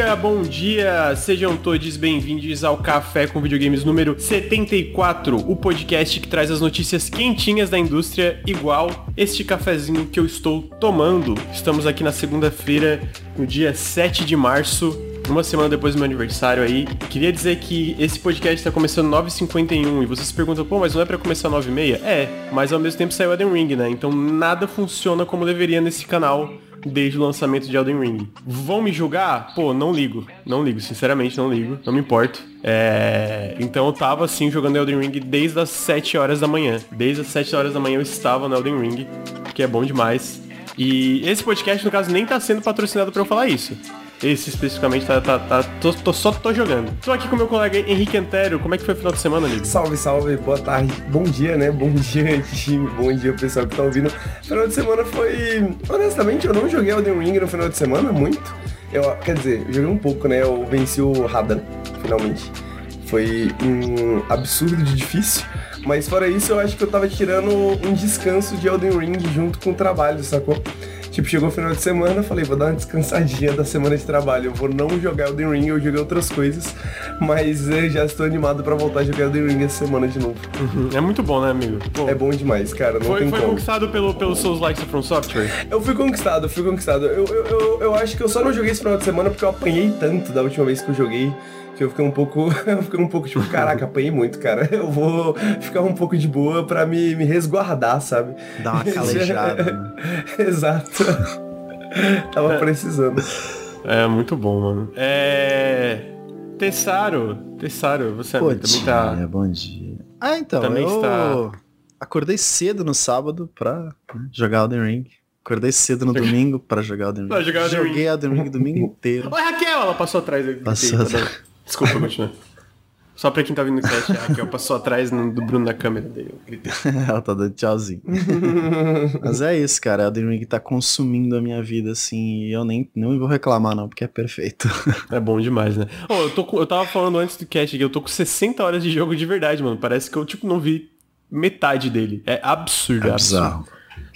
dia, bom dia, sejam todos bem-vindos ao Café com Videogames número 74, o podcast que traz as notícias quentinhas da indústria, igual este cafezinho que eu estou tomando. Estamos aqui na segunda-feira, no dia 7 de março, uma semana depois do meu aniversário aí. Queria dizer que esse podcast está começando 9h51 e vocês se perguntam, pô, mas não é para começar 9h30? É, mas ao mesmo tempo saiu Elden Ring, né? Então nada funciona como deveria nesse canal desde o lançamento de Elden Ring. Vão me julgar? Pô, não ligo. Não ligo, sinceramente não ligo. Não me importo. É... Então eu tava assim jogando Elden Ring desde as 7 horas da manhã. Desde as 7 horas da manhã eu estava no Elden Ring, que é bom demais. E esse podcast, no caso, nem tá sendo patrocinado para eu falar isso. Esse especificamente tá, tá, tá tô, tô, só tô jogando. Tô aqui com meu colega Henrique Antero. Como é que foi o final de semana, amigo? Salve, salve, boa tarde, bom dia, né? Bom dia, time, bom dia, pessoal que tá ouvindo. Final de semana foi. Honestamente, eu não joguei Elden Ring no final de semana muito. Eu, quer dizer, eu joguei um pouco, né? Eu venci o Radan, finalmente. Foi um absurdo de difícil. Mas fora isso, eu acho que eu tava tirando um descanso de Elden Ring junto com o trabalho, sacou? Tipo, chegou o final de semana, eu falei, vou dar uma descansadinha da semana de trabalho. Eu vou não jogar Elden Ring, eu joguei outras coisas, mas eu já estou animado para voltar a jogar Elden Ring essa semana de novo. Uhum. É muito bom, né, amigo? Pô, é bom demais, cara. Não foi, tem foi como. conquistado pelo, pelo Souls Likes From Software? Eu fui conquistado, fui conquistado. Eu, eu, eu, eu acho que eu só não joguei esse final de semana porque eu apanhei tanto da última vez que eu joguei que eu fiquei um pouco. eu fiquei um pouco tipo, caraca, apanhei muito, cara. Eu vou ficar um pouco de boa pra me, me resguardar, sabe? Dar uma calejada. né? Exato. Tava precisando. É, muito bom, mano. É. Tessaro, Tessaro, você Bom também dia, tá. bom dia. Ah, então, Também eu está- acordei cedo no sábado pra né, jogar Elden Ring. Acordei cedo no domingo pra jogar Elden Ring. Pra jogar Elden Joguei Elden Ring o domingo inteiro. Oi, Raquel! Ela passou atrás. Passou tá atrás. Desculpa, continua. Só pra quem tá vindo no cast, a Raquel passou atrás no- do Bruno na câmera dele. Eu gritei. Ela tá dando tchauzinho. Mas é isso, cara. Elden Ring tá consumindo a minha vida, assim, e eu nem, nem vou reclamar, não, porque é perfeito. É bom demais, né? Ô, eu, tô eu tava falando antes do cast que eu tô com 60 horas de jogo de verdade, mano. Parece que eu, tipo, não vi metade dele. É absurdo, é, absurdo.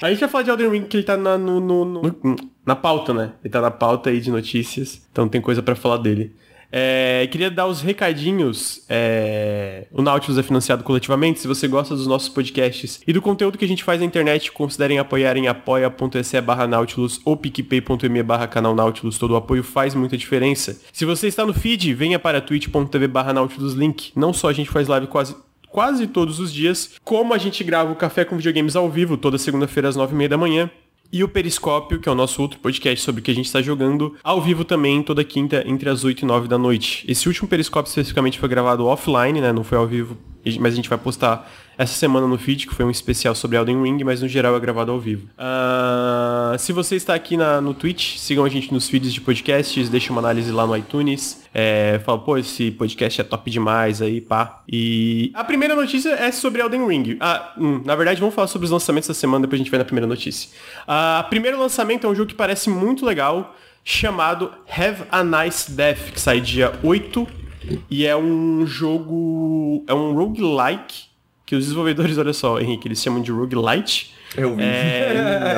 A gente vai falar de Elden Ring que ele tá na, no, no- no- na pauta, né? Ele tá na pauta aí de notícias, então tem coisa pra falar dele. É, queria dar os recadinhos. é, o Nautilus é financiado coletivamente. Se você gosta dos nossos podcasts e do conteúdo que a gente faz na internet, considerem apoiar em apoia.se barra Nautilus ou picpay.me barra canal Nautilus. Todo o apoio faz muita diferença. Se você está no feed, venha para twitch.tv barra Nautilus Link. Não só a gente faz live quase quase todos os dias, como a gente grava o Café com Videogames ao vivo, toda segunda-feira às nove e meia da manhã. E o Periscópio, que é o nosso outro podcast sobre o que a gente está jogando, ao vivo também, toda quinta, entre as 8 e 9 da noite. Esse último Periscópio especificamente foi gravado offline, né? Não foi ao vivo, mas a gente vai postar essa semana no feed, que foi um especial sobre Elden Ring, mas no geral é gravado ao vivo. Ah, se você está aqui na, no Twitch, sigam a gente nos feeds de podcasts, deixa uma análise lá no iTunes. É, fala, pô, esse podcast é top demais aí, pá. E a primeira notícia é sobre Elden Ring. Ah, hum, na verdade, vamos falar sobre os lançamentos da semana, depois a gente vai na primeira notícia. Ah, primeiro lançamento é um jogo que parece muito legal, chamado Have a Nice Death, que sai dia 8. E é um jogo. É um roguelike. Que os desenvolvedores, olha só, Henrique, eles chamam de roguelite. Eu vi. É,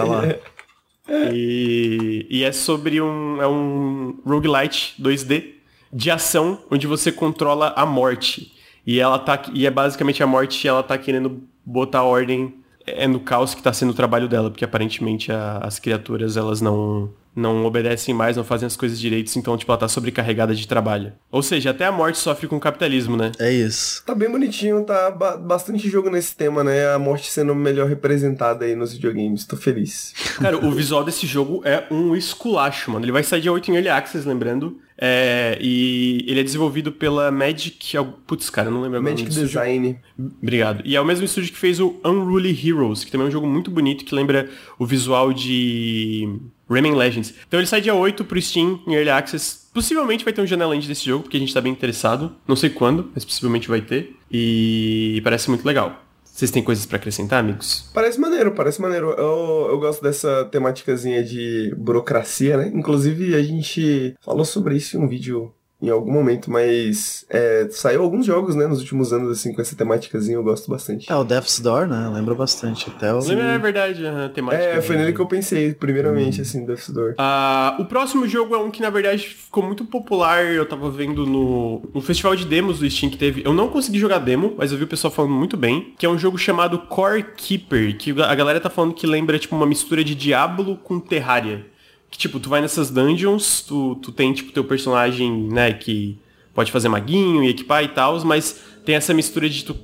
e, e é sobre um. É um roguelite 2D de ação, onde você controla a morte. E ela tá. E é basicamente a morte ela tá querendo botar ordem é no caos que tá sendo o trabalho dela, porque aparentemente a- as criaturas elas não. Não obedecem mais, não fazem as coisas direitos, então, tipo, ela tá sobrecarregada de trabalho. Ou seja, até a morte sofre com o capitalismo, né? É isso. Tá bem bonitinho, tá ba- bastante jogo nesse tema, né? A morte sendo melhor representada aí nos videogames. Tô feliz. Cara, o visual desse jogo é um esculacho, mano. Ele vai sair dia 8 em Early Access, lembrando. É, e ele é desenvolvido pela Magic... Putz, cara, eu não lembro agora Magic. Design. Obrigado. E é o mesmo estúdio que fez o Unruly Heroes, que também é um jogo muito bonito, que lembra o visual de Rayman Legends. Então ele sai dia 8 pro Steam, em Early Access. Possivelmente vai ter um janela desse jogo, porque a gente tá bem interessado. Não sei quando, mas possivelmente vai ter. E parece muito legal. Vocês têm coisas pra acrescentar, amigos? Parece maneiro, parece maneiro. Eu, eu gosto dessa temáticazinha de burocracia, né? Inclusive, a gente falou sobre isso em um vídeo em algum momento, mas é, saiu alguns jogos, né, nos últimos anos, assim, com essa temáticazinha, eu gosto bastante. É, o Death's Door, né? Lembra bastante. Até o... Lembra, é verdade, a temática. É, foi nele que eu pensei, primeiramente, hum. assim, Death's Door. Uh, o próximo jogo é um que, na verdade, ficou muito popular, eu tava vendo no, no festival de demos do Steam que teve. Eu não consegui jogar demo, mas eu vi o pessoal falando muito bem, que é um jogo chamado Core Keeper, que a galera tá falando que lembra, tipo, uma mistura de Diablo com Terraria. Que, tipo, tu vai nessas dungeons, tu, tu tem, tipo, teu personagem, né, que pode fazer maguinho e equipar e tal, mas tem essa mistura de tu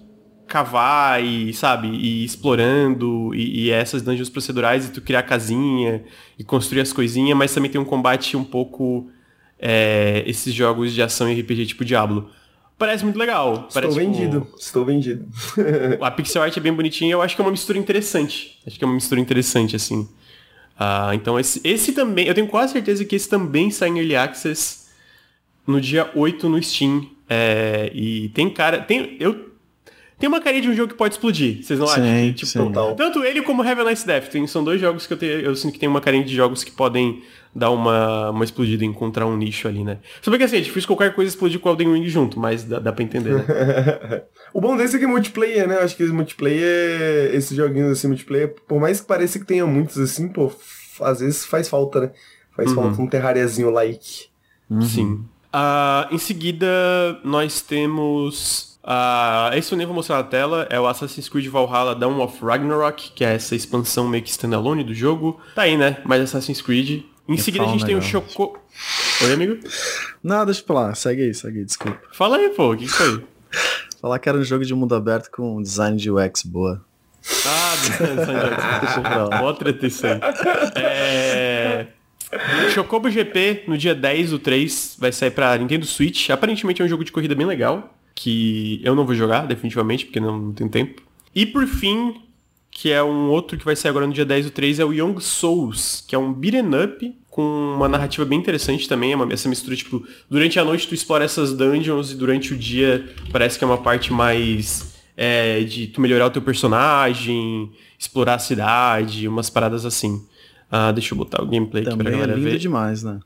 cavar e, sabe, e explorando, e, e essas dungeons procedurais, e tu criar casinha, e construir as coisinhas, mas também tem um combate um pouco, é, esses jogos de ação e RPG tipo Diablo. Parece muito legal. Estou Parece, vendido, tipo, estou vendido. a pixel art é bem bonitinha, eu acho que é uma mistura interessante. Acho que é uma mistura interessante, assim. Uh, então esse, esse também, eu tenho quase certeza que esse também sai em Early Access no dia 8 no Steam. É, e tem cara. Tem, eu, tem uma carinha de um jogo que pode explodir, vocês não sim, acham? Tipo, sim. Tanto ele como Heaven Nice Death. Tem, são dois jogos que eu, tenho, eu sinto que tem uma carinha de jogos que podem dar uma, uma explodida, encontrar um nicho ali, né? Só porque assim, é difícil qualquer coisa explodir com o Elden Ring junto, mas dá, dá pra entender, né? o bom desse é que é multiplayer, né? Eu acho que multiplayer, esses joguinhos assim, multiplayer, por mais que pareça que tenha muitos assim, pô, às vezes faz falta, né? Faz uhum. falta um terrariazinho like. Uhum. Sim. Uh, em seguida, nós temos. Uh, esse eu nem vou mostrar na tela, é o Assassin's Creed Valhalla Dawn of Ragnarok, que é essa expansão meio que standalone do jogo. Tá aí, né? Mais Assassin's Creed. Em seguida a gente tem o Choco. Oi, amigo? Nada, deixa eu falar. Segue aí, segue aí, desculpa. Fala aí, pô, o que, que foi? Falar que era um jogo de mundo aberto com design de UX boa. Ah, design de UX. Boa treta isso aí. É. Chocobo GP no dia 10 do 3 vai sair pra Nintendo Switch. Aparentemente é um jogo de corrida bem legal. Que eu não vou jogar, definitivamente, porque não, não tenho tempo. E por fim, que é um outro que vai sair agora no dia 10 do 3, é o Young Souls, que é um beat'em up com uma narrativa bem interessante também, é uma, essa mistura, tipo, durante a noite tu explora essas dungeons e durante o dia parece que é uma parte mais é, de tu melhorar o teu personagem, explorar a cidade, umas paradas assim. Ah, deixa eu botar o gameplay Também aqui pra galera é lindo ver. demais, né?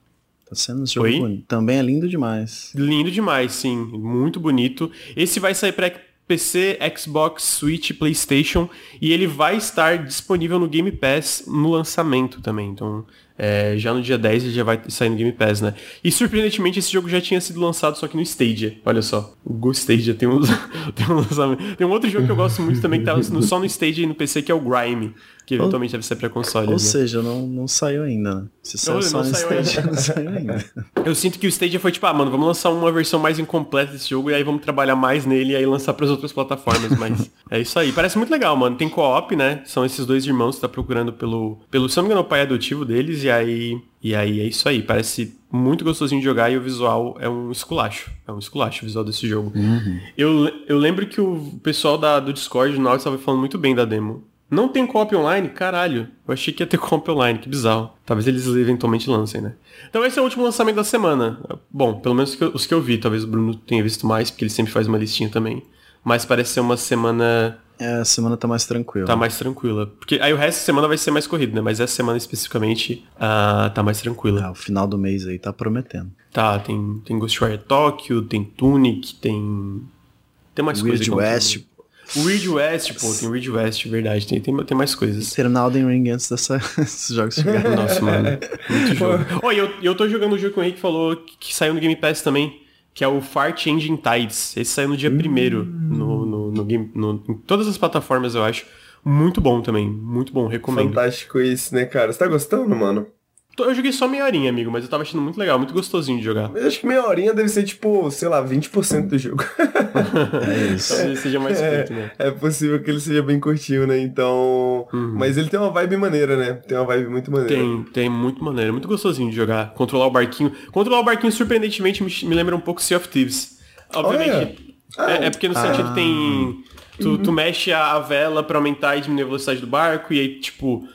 Tá sendo um jogo bonito. Também é lindo demais. Lindo demais, sim. Muito bonito. Esse vai sair pra PC, Xbox, Switch, PlayStation e ele vai estar disponível no Game Pass no lançamento também. Então, é, já no dia 10 ele já vai sair no Game Pass, né? E surpreendentemente esse jogo já tinha sido lançado só que no Stadia. Olha só, o Go Stadia tem um, tem um lançamento. Tem um outro jogo que eu gosto muito também que tá só no Stadia e no PC que é o Grime que eventualmente ou, deve ser pra console. Ou né? seja, não, não saiu ainda, né? Se saiu só no Stadia, não saiu ainda. Eu sinto que o Stadia foi tipo, ah, mano, vamos lançar uma versão mais incompleta desse jogo e aí vamos trabalhar mais nele e aí lançar pras outras plataformas, mas é isso aí. Parece muito legal, mano. Tem co-op, né? São esses dois irmãos que tá procurando pelo, pelo, se não me engano, o pai adotivo deles e aí, e aí é isso aí. Parece muito gostosinho de jogar e o visual é um esculacho. É um esculacho o visual desse jogo. Uhum. Eu, eu lembro que o pessoal da, do Discord, do Nautilus, estava falando muito bem da demo. Não tem co-op online? Caralho. Eu achei que ia ter co-op online, que bizarro. Talvez eles eventualmente lancem, né? Então esse é o último lançamento da semana. Bom, pelo menos os que eu vi. Talvez o Bruno tenha visto mais, porque ele sempre faz uma listinha também. Mas parece ser uma semana... É, a semana tá mais tranquila. Tá mais tranquila. Porque aí o resto da semana vai ser mais corrido, né? Mas essa semana especificamente uh, tá mais tranquila. Ah, o final do mês aí tá prometendo. Tá, tem, tem Ghostwire Tokyo, tem Tunic, tem... Tem mais Weird coisa. West, o Reed West, pô, tem o Reed West, verdade. Tem, tem, tem mais coisas. Terminar Elden Ring antes dessa, desses jogos chegarem. Nossa, mano. Muito jogo. oh, e eu, eu tô jogando o jogo que o Henrique falou que saiu no Game Pass também, que é o Far Changing Tides. Esse saiu no dia 1 hum. no, no, no, game, no, em todas as plataformas, eu acho. Muito bom também, muito bom, recomendo. Fantástico isso, né, cara? Você tá gostando, mano? Eu joguei só meia horinha, amigo, mas eu tava achando muito legal, muito gostosinho de jogar. Mas acho que meia horinha deve ser, tipo, sei lá, 20% do jogo. é isso. Talvez seja mais é, curto, né? É possível que ele seja bem curtinho, né? Então. Uhum. Mas ele tem uma vibe maneira, né? Tem uma vibe muito maneira. Tem, tem muito maneira, muito gostosinho de jogar. Controlar o barquinho. Controlar o barquinho, surpreendentemente, me, me lembra um pouco Sea of Thieves. Obviamente. Ah, é, é, porque no ah. sentido tem. Tu, uhum. tu mexe a, a vela para aumentar e diminuir a velocidade do barco, e aí, tipo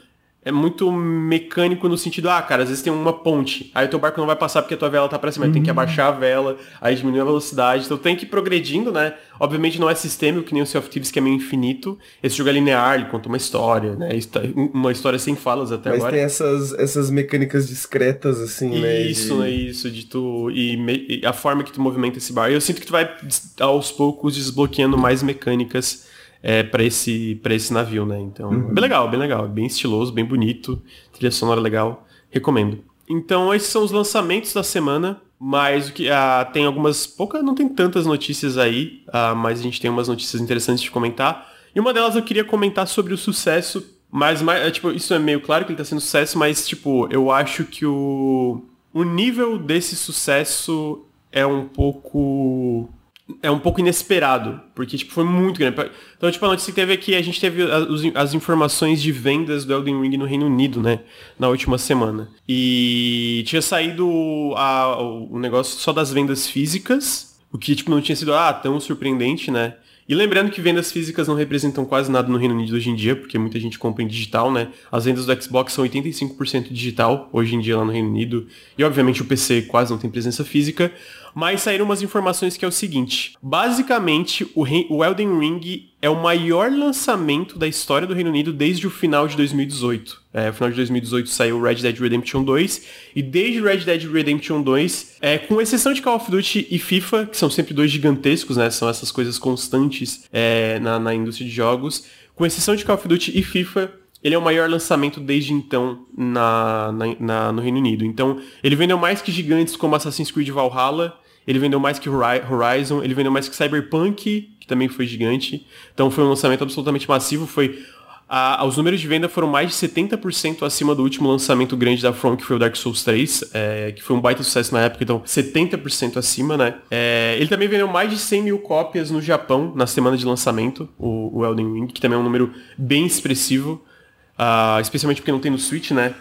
é muito mecânico no sentido, ah, cara, às vezes tem uma ponte, aí o teu barco não vai passar porque a tua vela tá pra cima, uhum. tem que uhum. abaixar a vela, aí diminui a velocidade, então tem que ir progredindo, né? Obviamente não é sistêmico, que nem o Sea of Thieves, que é meio infinito, esse jogo é linear, ele conta uma história, né? Uma história sem falas até Mas agora. Mas tem essas, essas mecânicas discretas, assim, isso, né? Isso, de... é isso, de tu... E, me, e a forma que tu movimenta esse barco, eu sinto que tu vai, aos poucos, desbloqueando mais mecânicas é, para esse, pra esse navio, né? Então, uhum. bem legal, bem legal. Bem estiloso, bem bonito. Trilha sonora legal. Recomendo. Então, esses são os lançamentos da semana. Mas o que ah, tem algumas. Poucas, não tem tantas notícias aí, ah, mas a gente tem umas notícias interessantes de comentar. E uma delas eu queria comentar sobre o sucesso. Mas, mais, é, tipo, isso é meio claro que ele tá sendo sucesso, mas, tipo, eu acho que o, o nível desse sucesso é um pouco é um pouco inesperado, porque tipo, foi muito grande. Então, tipo, a notícia que teve aqui, a gente teve as, as, informações de vendas do Elden Ring no Reino Unido, né, na última semana. E tinha saído a, o negócio só das vendas físicas, o que, tipo, não tinha sido, ah, tão surpreendente, né. E lembrando que vendas físicas não representam quase nada no Reino Unido hoje em dia, porque muita gente compra em digital, né? As vendas do Xbox são 85% digital hoje em dia lá no Reino Unido. E obviamente o PC quase não tem presença física. Mas saíram umas informações que é o seguinte. Basicamente, o, o Elden Ring é o maior lançamento da história do Reino Unido desde o final de 2018. É, no final de 2018 saiu Red Dead Redemption 2, e desde Red Dead Redemption 2, é, com exceção de Call of Duty e FIFA, que são sempre dois gigantescos, né? São essas coisas constantes é, na, na indústria de jogos. Com exceção de Call of Duty e FIFA, ele é o maior lançamento desde então na, na, na, no Reino Unido. Então, ele vendeu mais que gigantes como Assassin's Creed Valhalla, ele vendeu mais que Horizon, ele vendeu mais que Cyberpunk, que também foi gigante. Então foi um lançamento absolutamente massivo. Foi a, os números de venda foram mais de 70% acima do último lançamento grande da From, que foi o Dark Souls 3, é, que foi um baita sucesso na época, então 70% acima, né? É, ele também vendeu mais de 100 mil cópias no Japão na semana de lançamento, o, o Elden Ring, que também é um número bem expressivo, uh, especialmente porque não tem no Switch, né?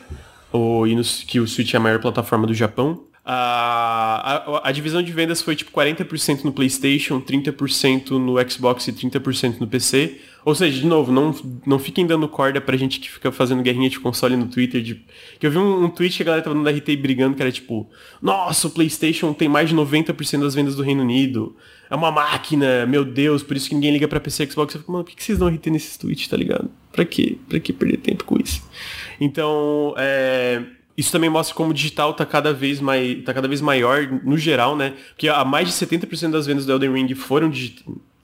O, e no, que o Switch é a maior plataforma do Japão. A, a, a, divisão de vendas foi tipo 40% no PlayStation, 30% no Xbox e 30% no PC. Ou seja, de novo, não, não fiquem dando corda pra gente que fica fazendo guerrinha de console no Twitter. De... Que eu vi um, um tweet que a galera tava dando RT brigando, que era tipo, nossa, o PlayStation tem mais de 90% das vendas do Reino Unido. É uma máquina, meu Deus, por isso que ninguém liga pra PC e Xbox. Eu fico, mano, por que vocês dão RT nesses tweets, tá ligado? Pra quê? Pra que perder tempo com isso? Então, é isso também mostra como o digital está cada, vez mais, tá cada vez maior no geral, né? Porque a mais de 70% das vendas do Elden Ring foram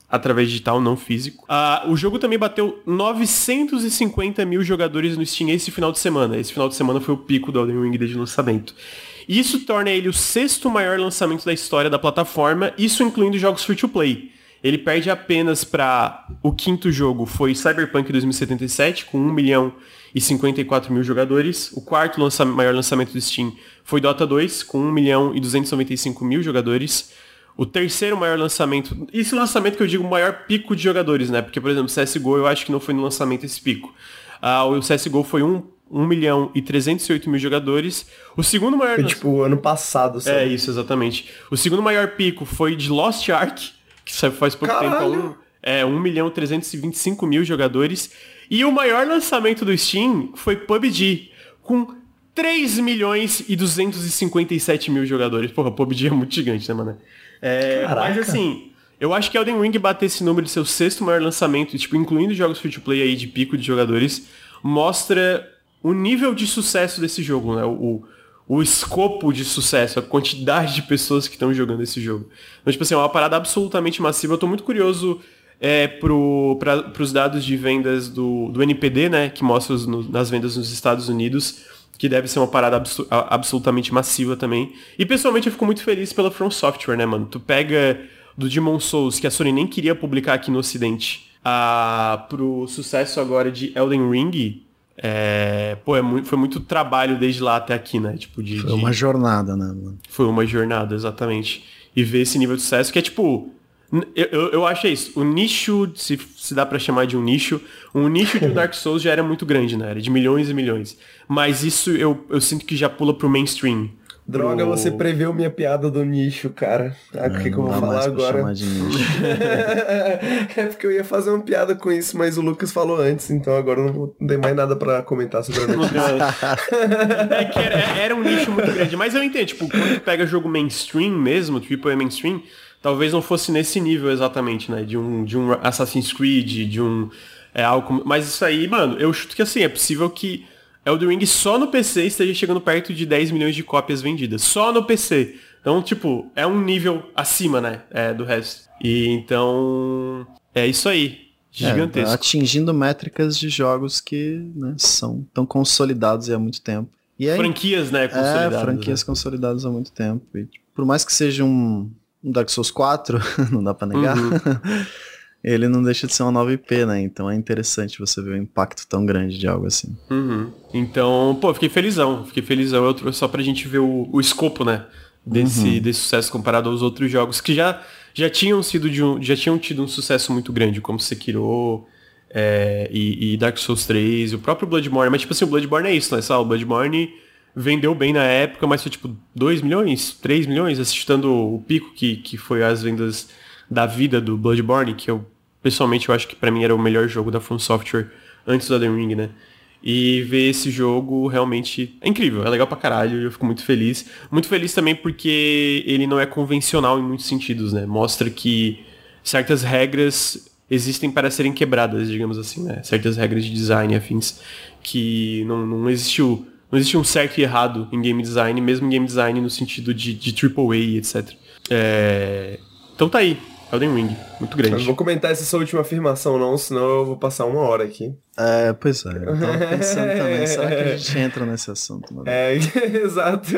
através digital, não físico. Uh, o jogo também bateu 950 mil jogadores no Steam esse final de semana. Esse final de semana foi o pico do Elden Ring desde o lançamento. Isso torna ele o sexto maior lançamento da história da plataforma, isso incluindo jogos free-to-play. Ele perde apenas para o quinto jogo, foi Cyberpunk 2077, com 1 milhão e 54 mil jogadores. O quarto lança maior lançamento do Steam foi Dota 2, com 1 milhão e 295 mil jogadores. O terceiro maior lançamento, esse lançamento que eu digo maior pico de jogadores, né? Porque, por exemplo, CSGO eu acho que não foi no lançamento esse pico. Ah, o CSGO foi 1, 1 milhão e 308 mil jogadores. O segundo maior... Foi tipo ano passado, sabe? É, isso, exatamente. O segundo maior pico foi de Lost Ark, que faz pouco Caralho. tempo. É, 1 milhão e 325 mil jogadores. E o maior lançamento do Steam foi PUBG, com 3 milhões e 257 mil jogadores. Porra, PUBG é muito gigante, né, mano? É, mas assim, eu acho que Elden Ring bater esse número de seu sexto maior lançamento, tipo, incluindo jogos free-to-play aí de pico de jogadores, mostra o nível de sucesso desse jogo, né? O, o escopo de sucesso, a quantidade de pessoas que estão jogando esse jogo. Então, tipo assim, é uma parada absolutamente massiva. Eu tô muito curioso é, para os dados de vendas do, do NPD, né, que mostra os, no, nas vendas nos Estados Unidos, que deve ser uma parada absu absolutamente massiva também. E pessoalmente eu fico muito feliz pela From Software, né, mano? Tu pega do Demon Souls, que a Sony nem queria publicar aqui no ocidente, a, pro sucesso agora de Elden Ring, é, pô, é muito, foi muito trabalho desde lá até aqui, né? Tipo, de, foi uma de... jornada, né, mano? Foi uma jornada, exatamente. E ver esse nível de sucesso que é tipo, eu, eu, eu acho isso. O nicho, se, se dá para chamar de um nicho, um nicho de Dark Souls já era muito grande, né? Era de milhões e milhões. Mas isso eu, eu sinto que já pula pro mainstream. Droga, pro- você preveu minha piada do nicho, cara. Ah, o que, que eu vou falar agora? chamar de nicho. é porque eu ia fazer uma piada com isso, mas o Lucas falou antes, então agora eu não tem mais nada pra comentar sobre a notícia. É que era, era um nicho muito grande, mas eu entendo, tipo, quando tu pega jogo mainstream mesmo, tipo é mainstream, talvez não fosse nesse nível exatamente, né? De um, de um Assassin's Creed, de um. É algo. Mas isso aí, mano, eu chuto que assim, é possível que Elden Ring só no PC esteja chegando perto de 10 milhões de cópias vendidas. Só no PC. Então, tipo, é um nível acima, né? É, do resto. E então. É isso aí. É, Gigantesco. atingindo métricas de jogos que né, são tão consolidados há muito tempo. E aí, Franquias, né? é, Consolidadas. franquias consolidadas há muito tempo. E, por mais que seja um Dark Souls 4, não dá pra negar, Uhum. ele não deixa de ser uma nova IP, né? Então é interessante você ver o impacto tão grande de algo assim. Uhum. Então, pô, fiquei felizão. Fiquei felizão. Eu trouxe só pra gente ver o, o escopo, né? Desse, desse sucesso comparado aos outros jogos que já, já tinham sido de um, já tinham tido um sucesso muito grande, como Sekiro é, e, e Dark Souls 3, e o próprio Bloodborne. Mas tipo assim, o Bloodborne é isso, né? Sabe? O Bloodborne vendeu bem na época, mas foi tipo 2 milhões, 3 milhões, assistindo o pico que, que foi as vendas da vida do Bloodborne, que eu pessoalmente eu acho que pra mim era o melhor jogo da From Software antes do Elden Ring, né? E ver esse jogo realmente é incrível, é legal pra caralho, eu fico muito feliz. Muito feliz também porque ele não é convencional em muitos sentidos, né? Mostra que certas regras existem para serem quebradas, digamos assim, né? Certas regras de design afins que não, não existiu não existe um certo e errado em game design, mesmo em game design no sentido de, de AAA etc. É... Então tá aí, Elden Ring, muito Eu não grande. vou comentar essa sua última afirmação, não, senão eu vou passar uma hora aqui. É, pois é. Eu tava pensando também, será que a gente entra nesse assunto? Mano? É, exato.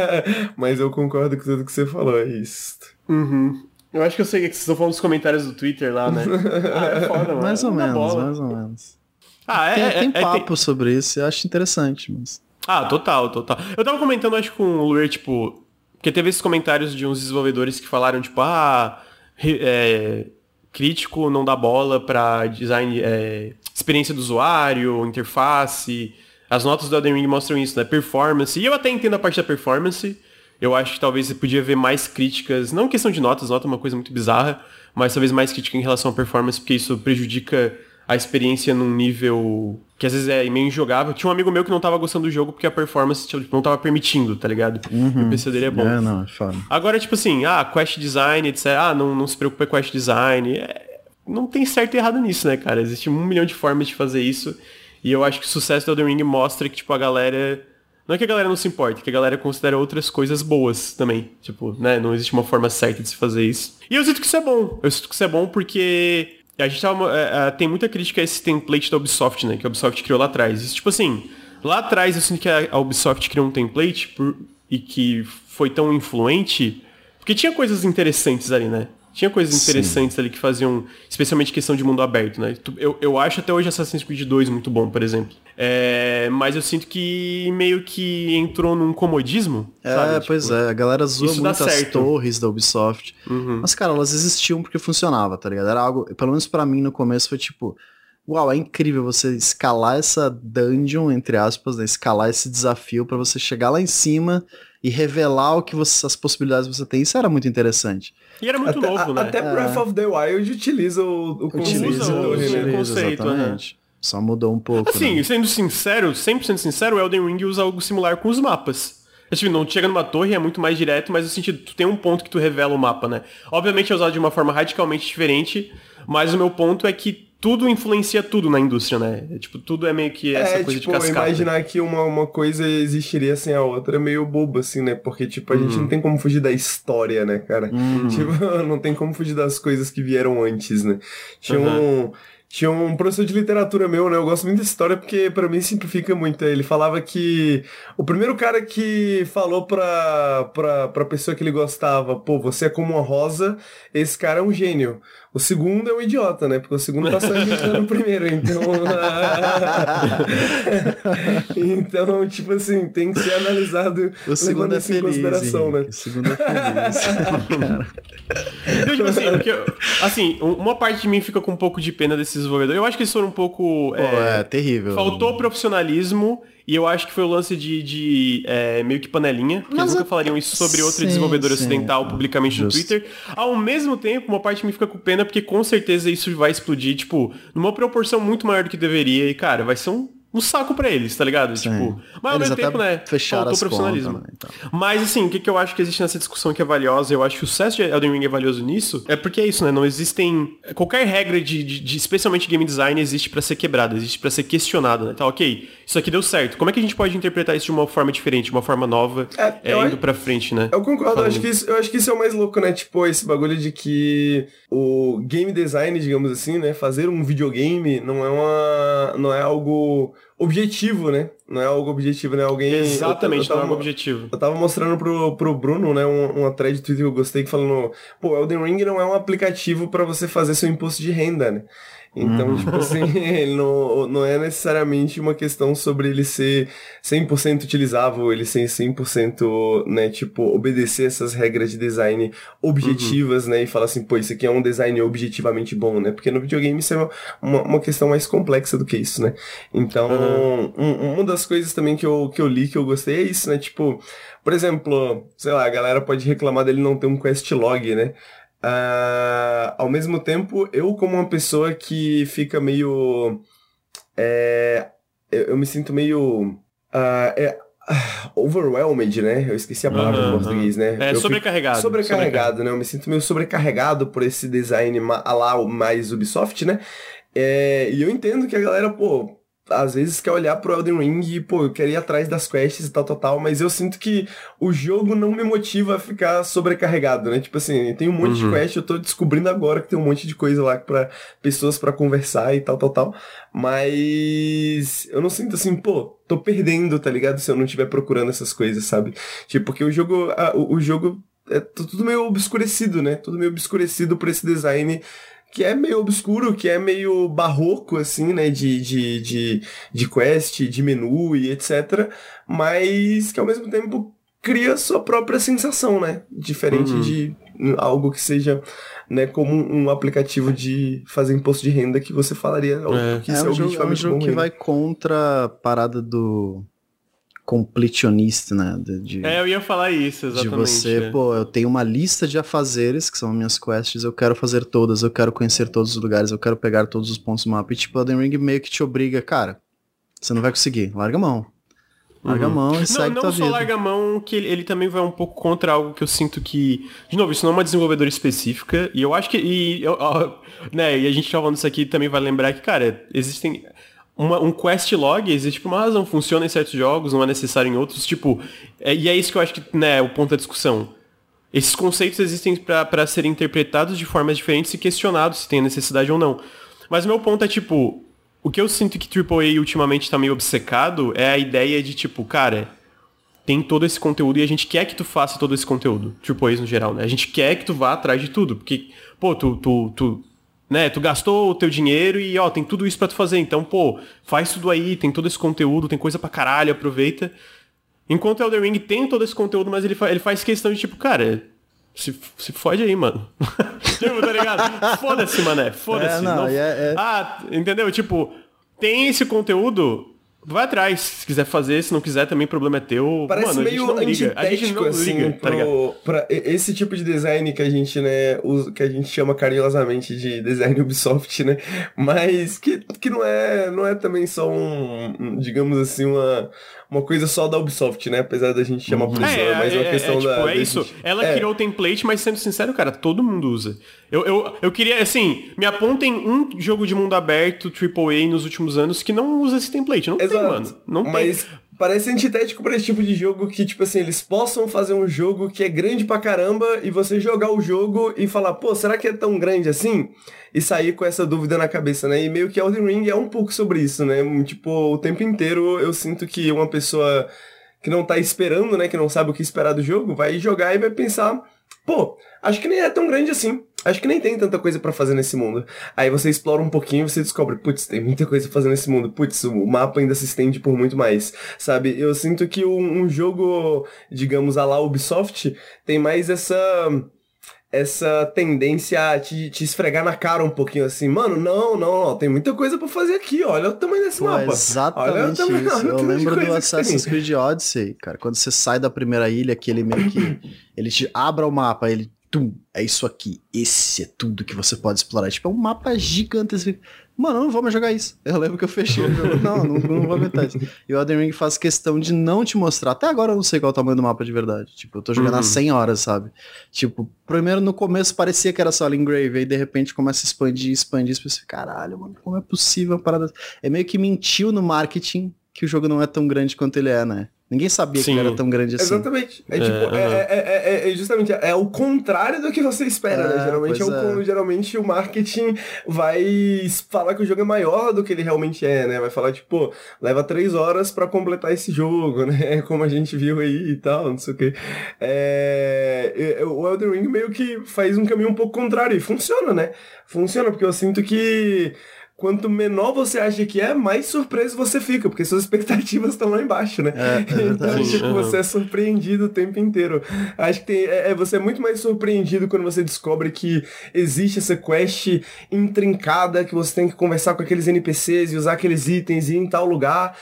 Mas eu concordo com tudo que você falou, é isso. Uhum. Eu acho que eu sei que vocês estão falando dos comentários do Twitter lá, né? Ah, é foda, mano. mais ou menos, mais ou menos. Ah, é, Tem, é- tem é- papo sobre isso, eu acho interessante, mas. Ah, total, total. Eu tava comentando, acho, com o Luer, tipo... Porque teve esses comentários de uns desenvolvedores que falaram, tipo, ah... é, crítico não dá bola pra design... é, experiência do usuário, interface... As notas do Elden Ring mostram isso, né? Performance. E eu até entendo a parte da performance. Eu acho que talvez você podia ver mais críticas... Não questão de notas, nota é uma coisa muito bizarra. Mas talvez mais crítica em relação à performance, porque isso prejudica a experiência num nível que às vezes é meio injogável. Tinha um amigo meu que não tava gostando do jogo porque a performance tipo, não tava permitindo, tá ligado? O PC dele é bom. É, não, é foda. Agora, tipo assim, ah, quest design, etc. Ah, não, não se preocupe com quest design. É, não tem certo e errado nisso, né, cara? Existe um milhão de formas de fazer isso. E eu acho que o sucesso do Elden Ring mostra que, tipo, a galera... Não é que a galera não se importa, é que a galera considera outras coisas boas também. Tipo, né? Não existe uma forma certa de se fazer isso. E eu sinto que isso é bom. Eu sinto que isso é bom porque a gente tava, é, é, tem muita crítica a esse template da Ubisoft, né? Que a Ubisoft criou lá atrás. Isso, tipo assim, lá atrás eu sinto que a, a Ubisoft criou um template por- e que foi tão influente porque tinha coisas interessantes ali, né? Tinha coisas Sim. interessantes ali que faziam, especialmente questão de mundo aberto, né? Eu, eu acho até hoje Assassin's Creed 2 muito bom, por exemplo. É, mas eu sinto que meio que entrou num comodismo. É, sabe? pois Tipo, é, a galera zoa muito as torres da Ubisoft. uhum. Mas, cara, elas existiam porque funcionava, tá ligado? Era algo, pelo menos pra mim no começo foi tipo, uau, é incrível você escalar essa dungeon, entre aspas, né? Escalar esse desafio pra você chegar lá em cima e revelar o que você, as possibilidades que você tem. Isso era muito interessante. E era muito até, novo, a- né? Até É. Breath of the Wild utiliza o, o conceito Utiliza o- né? o conceito, exatamente. Só mudou um pouco. Assim, né? sendo sincero, 100% sincero, o Elden Ring usa algo similar com os mapas. É, Tipo, não chega numa torre, é muito mais direto, mas no sentido, tu tem um ponto que tu revela o mapa, né? Obviamente é usado de uma forma radicalmente diferente, mas o meu ponto é que tudo influencia tudo na indústria, né? É, Tipo, tudo é meio que essa É, coisa tipo, de cascata. imaginar que uma, uma coisa existiria sem a outra é meio bobo, assim, né? Porque, tipo, a gente Uhum. não tem como fugir da história, né, cara? Tipo, não tem como fugir das coisas que vieram antes, né? Tinha um... Tinha um professor de literatura meu, né? Eu gosto muito dessa história porque pra mim simplifica muito. Ele falava que o primeiro cara que falou pra, pra, pra pessoa que ele gostava, pô, você é como uma rosa, esse cara é um gênio. O segundo é um idiota, né? Porque o segundo tá só imitando o primeiro, então. então, tipo assim, tem que ser analisado O segundo levando é isso em feliz, consideração, né? O segundo é feliz. Cara. Então, tipo assim, eu- assim, um- uma parte de mim fica com um pouco de pena desses desenvolvedores. Eu acho que eles foram um pouco. Pô, é, é, terrível. Faltou profissionalismo E eu acho que foi o lance de, de é, meio que panelinha, porque eles nunca falariam isso sobre outro sim, desenvolvedor sim, ocidental publicamente Just. no Twitter. Ao mesmo tempo, uma parte me fica com pena, porque com certeza isso vai explodir, tipo, numa proporção muito maior do que deveria. E, cara, vai ser um um saco para eles, tá ligado? Sim. Tipo, mas ao mesmo tempo, né? O profissionalismo. Contas, né, então. Mas assim, o que, que eu acho que existe nessa discussão que é valiosa, eu acho que o sucesso de Elden Ring é valioso nisso, é porque é isso, né? Não existem. Qualquer regra de, de, de especialmente game design, existe para ser quebrada, existe para ser questionada, né? Tá, ok, isso aqui deu certo. Como é que a gente pode interpretar isso de uma forma diferente, de uma forma nova, é, é indo acho, pra frente, né? Eu concordo, eu acho, que isso, eu acho que isso é o mais louco, né? Tipo, esse bagulho de que o game design, digamos assim, né? Fazer um videogame não é uma. não é algo objetivo, né? Não é algo objetivo, né? Alguém. Exatamente, eu, eu tava, não é objetivo. Eu tava mostrando pro, pro Bruno, né, um, uma thread de Twitter que eu gostei, falando, pô, Elden Ring não é um aplicativo para você fazer seu imposto de renda, né? Então, uhum. tipo assim, não, não é necessariamente uma questão sobre ele ser 100% utilizável, ele ser 100%, né, tipo, obedecer essas regras de design objetivas, uhum. né, e falar assim, pô, isso aqui é um design objetivamente bom, né, porque no videogame isso é uma, uma questão mais complexa do que isso, né. Então, uhum. um, uma das coisas também que eu, que eu li que eu gostei é isso, né, tipo, por exemplo, sei lá, a galera pode reclamar dele não ter um quest log, né, Uh, ao mesmo tempo, eu como uma pessoa que fica meio... É, eu, eu, me sinto meio... Uh, é, overwhelmed, né? Eu esqueci a palavra uhum, em português, né? É, eu sobrecarregado. Sobrecarregado, sobrecarregado, né? Eu me sinto meio sobrecarregado por esse design a lá mais Ubisoft, né? É, e eu entendo que a galera, pô, às vezes quer olhar pro Elden Ring e, pô, eu quero ir atrás das quests e tal, tal, tal, mas eu sinto que o jogo não me motiva a ficar sobrecarregado, né? Tipo assim, tem um monte uhum. de quest, eu tô descobrindo agora que tem um monte de coisa lá para pessoas para conversar e tal, tal, tal, mas eu não sinto assim, pô, tô perdendo, tá ligado? Se eu não estiver procurando essas coisas, sabe? Tipo, porque o jogo, a, o, o jogo é tudo meio obscurecido, né? Tudo meio obscurecido por esse design que é meio obscuro, que é meio barroco, assim, né, de, de, de, de quest, de menu e etc, mas que ao mesmo tempo cria sua própria sensação, né, diferente uhum. de algo que seja, né, como um aplicativo de fazer imposto de renda que você falaria, é. que é, é um jogo, é um jogo que vai contra a parada do completionista, né? De, de, é, eu ia falar isso, exatamente. De você, é. pô, eu tenho uma lista de afazeres, que são minhas quests, eu quero fazer todas, eu quero conhecer todos os lugares, eu quero pegar todos os pontos do mapa. E tipo, Elden Ring meio que te obriga, cara, você não vai conseguir, larga a mão. Larga uhum. a mão e não, segue não tua vida. Não só larga a mão, que ele, ele, também vai um pouco contra algo que eu sinto que... De novo, isso não é uma desenvolvedora específica, e eu acho que... E, eu, ó, né, e a gente tá falando isso aqui também vai lembrar que, cara, existem uma, um quest log existe por uma razão, funciona em certos jogos, não é necessário em outros, tipo, é, e é isso que eu acho que, né, o ponto da discussão. Esses conceitos existem para serem interpretados de formas diferentes e questionados se tem necessidade ou não. Mas o meu ponto é, tipo, o que eu sinto que AAA ultimamente tá meio obcecado é a ideia de, tipo, cara, tem todo esse conteúdo e a gente quer que tu faça todo esse conteúdo. AAA no geral, né? A gente quer que tu vá atrás de tudo, porque, pô, tu, tu, tu né, tu gastou o teu dinheiro e, ó, tem tudo isso para tu fazer. Então, pô, faz tudo aí, tem todo esse conteúdo, tem coisa pra caralho, aproveita. Enquanto o Elden Ring tem todo esse conteúdo, mas ele, fa ele faz questão de, tipo, cara, se, se fode aí, mano. tipo, tá ligado? Foda-se, mané, foda-se. É, não, não... É, é... Ah, entendeu? Tipo, tem esse conteúdo, vai atrás. Se quiser fazer, se não quiser, também o problema é teu. Parece Mano, meio a gente não liga. A gente não assim, liga, tá pro, tá pra esse tipo de design que a gente, né, usa, que a gente chama carinhosamente de design Ubisoft, né? Mas que, que não é não é também só um, digamos assim, uma uma coisa só da Ubisoft, né? Apesar da gente chamar por isso, é, mas é uma é, questão é, tipo, da. É isso. Gente... Ela é. criou o template, mas sendo sincero, cara, todo mundo usa. Eu, eu, eu queria, assim, me apontem um jogo de mundo aberto, AAA, nos últimos anos que não usa esse template. Não Exato. tem, mano. Não mas... tem parece antitético para esse tipo de jogo que, tipo assim, eles possam fazer um jogo que é grande pra caramba e você jogar o jogo e falar, pô, será que é tão grande assim? E sair com essa dúvida na cabeça, né? E meio que Elden Ring é um pouco sobre isso, né? Tipo, o tempo inteiro eu sinto que uma pessoa que não tá esperando, né, que não sabe o que esperar do jogo, vai jogar e vai pensar, pô, acho que nem é tão grande assim acho que nem tem tanta coisa para fazer nesse mundo. Aí você explora um pouquinho e você descobre, putz, tem muita coisa pra fazer nesse mundo. Putz, o mapa ainda se estende por muito mais, sabe? Eu sinto que um, um jogo, digamos, a lá Ubisoft, tem mais essa essa tendência a te, te esfregar na cara um pouquinho assim, mano, não, não, não, tem muita coisa para fazer aqui, olha o tamanho desse Pô, mapa. Exatamente tamanho, isso. Eu lembro do Assassin's Creed Odyssey, cara, quando você sai da primeira ilha, que ele meio que ele te abra o mapa, ele tum, é isso aqui, esse é tudo que você pode explorar. Tipo, é um mapa gigantesco. Mano, eu não vou mais jogar isso. Eu lembro que eu fechei o jogo. Não, não, não vou aguentar isso. E o Elden Ring faz questão de não te mostrar. Até agora eu não sei qual é o tamanho do mapa de verdade. Tipo, eu tô jogando uhum. há 100 horas, sabe? Tipo, primeiro no começo parecia que era só Lingrave, aí de repente começa a expandir, expandir, e você caralho, mano, como é possível uma parada... É meio que mentiu no marketing que o jogo não é tão grande quanto ele é, né? Ninguém sabia Sim. que era tão grande assim. Exatamente. É, tipo, é, é, é, é, justamente, é o contrário do que você espera, né? Geralmente, é o, geralmente o marketing vai falar que o jogo é maior do que ele realmente é, né? Vai falar, tipo, leva três horas para completar esse jogo, né? Como a gente viu aí e tal, não sei o quê. o Elden Ring meio que faz um caminho um pouco contrário e funciona, né? Funciona, porque eu sinto que quanto menor você acha que é, mais surpreso você fica, porque suas expectativas estão lá embaixo, né? É, é então, tipo, uhum. você é surpreendido o tempo inteiro. Acho que tem, é, é, você é muito mais surpreendido quando você descobre que existe essa quest intrincada, que você tem que conversar com aqueles NPCs e usar aqueles itens e ir em tal lugar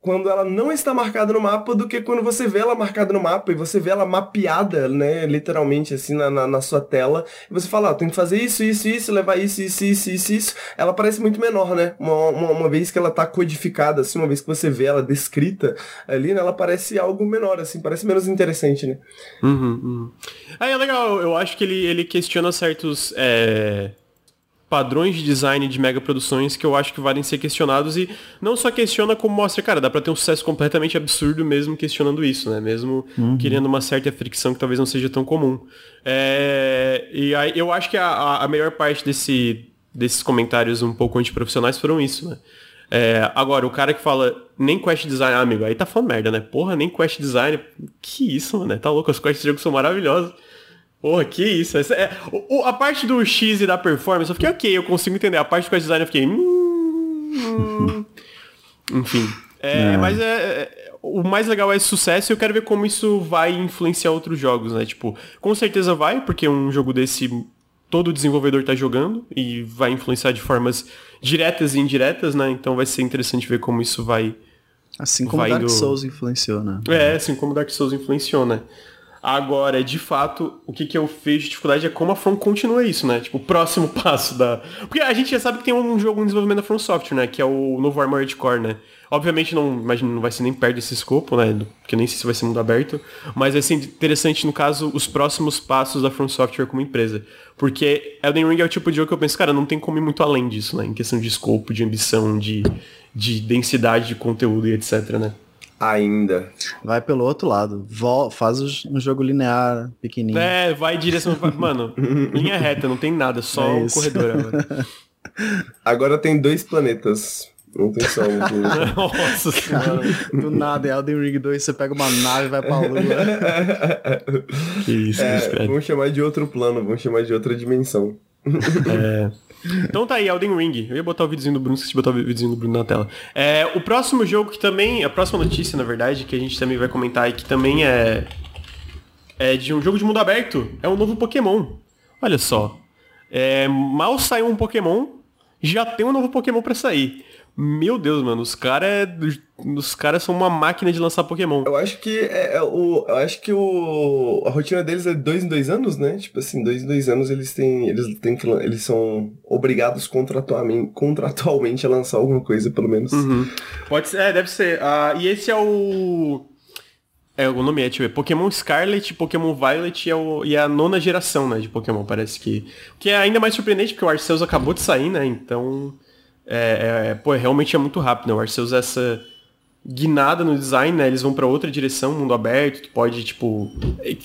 quando ela não está marcada no mapa do que quando você vê ela marcada no mapa e você vê ela mapeada, né, literalmente assim na, na, na sua tela, e você fala, ah, tem que fazer isso, isso, isso, levar isso, isso, isso, isso, isso, ela parece muito menor, né, uma, uma, uma vez que ela está codificada, assim, uma vez que você vê ela descrita ali, né, ela parece algo menor, assim, parece menos interessante, né. Uhum, uhum. Aí é legal, eu acho que ele, ele questiona certos, é padrões de design de mega produções que eu acho que valem ser questionados e não só questiona como mostra, cara, dá pra ter um sucesso completamente absurdo mesmo questionando isso, né? Mesmo uhum. querendo uma certa fricção que talvez não seja tão comum. É... E aí eu acho que a, a melhor parte desse, desses comentários um pouco antiprofissionais foram isso, né? É, agora, o cara que fala nem quest design, ah, amigo, aí tá falando merda, né? Porra, nem quest design. Que isso, mano? Tá louco, as quests de jogo são maravilhosas. Porra, que isso. É, o, a parte do X e da performance, eu fiquei ok, eu consigo entender. A parte do quest design eu fiquei. Hum, enfim. É, é. Mas é, é, o mais legal é esse sucesso e eu quero ver como isso vai influenciar outros jogos, né? Tipo, com certeza vai, porque um jogo desse todo desenvolvedor tá jogando e vai influenciar de formas diretas e indiretas, né? Então vai ser interessante ver como isso vai. Assim como vai Dark do... Souls influenciou, né? É, assim como Dark Souls influenciou, né? Agora, de fato, o que, que eu vejo de dificuldade é como a From continua isso, né? Tipo, o próximo passo da. Porque a gente já sabe que tem um jogo em desenvolvimento da From Software, né? Que é o novo Armored Core, né? Obviamente não, imagino, não vai ser nem perto desse escopo, né? Porque nem sei se vai ser mundo aberto. Mas vai ser interessante, no caso, os próximos passos da From Software como empresa. Porque Elden Ring é o tipo de jogo que eu penso, cara, não tem como ir muito além disso, né? Em questão de escopo, de ambição, de, de densidade de conteúdo e etc, né? Ainda. Vai pelo outro lado. Vol faz um jogo linear, pequenininho. É, vai em direção. Mano, linha reta, não tem nada, só é um corredor agora. Agora tem dois planetas. Não tem só um. Nossa senhora. Do nada, é Elden Ring 2, você pega uma nave e vai pra lua. que isso, é, Vamos chamar de outro plano, vamos chamar de outra dimensão. É. Então tá aí, Elden Ring. Eu ia botar o videozinho do Bruno, esqueci de botar o videozinho do Bruno na tela. É, o próximo jogo que também, a próxima notícia, na verdade, que a gente também vai comentar e que também é, é de um jogo de mundo aberto, é um novo Pokémon. Olha só. É, mal saiu um Pokémon, já tem um novo Pokémon para sair. Meu Deus, mano, os caras os caras são uma máquina de lançar Pokémon. Eu acho que é, é, o eu acho que o a rotina deles é dois em dois anos, né? Tipo assim, dois em dois anos eles têm eles têm que eles são obrigados contratualmente, contratualmente a lançar alguma coisa, pelo menos. Uhum. Pode ser, é, deve ser. Uh, e esse é o é, o nome é, tipo, é Pokémon Scarlet, Pokémon Violet e, é o, e é a nona geração, né, de Pokémon, parece que. Que é ainda mais surpreendente, porque o Arceus acabou de sair, né, então é, é, pô, realmente é muito rápido, né? O Arceus essa guinada no design, né? Eles vão para outra direção, mundo aberto, tu pode, tipo...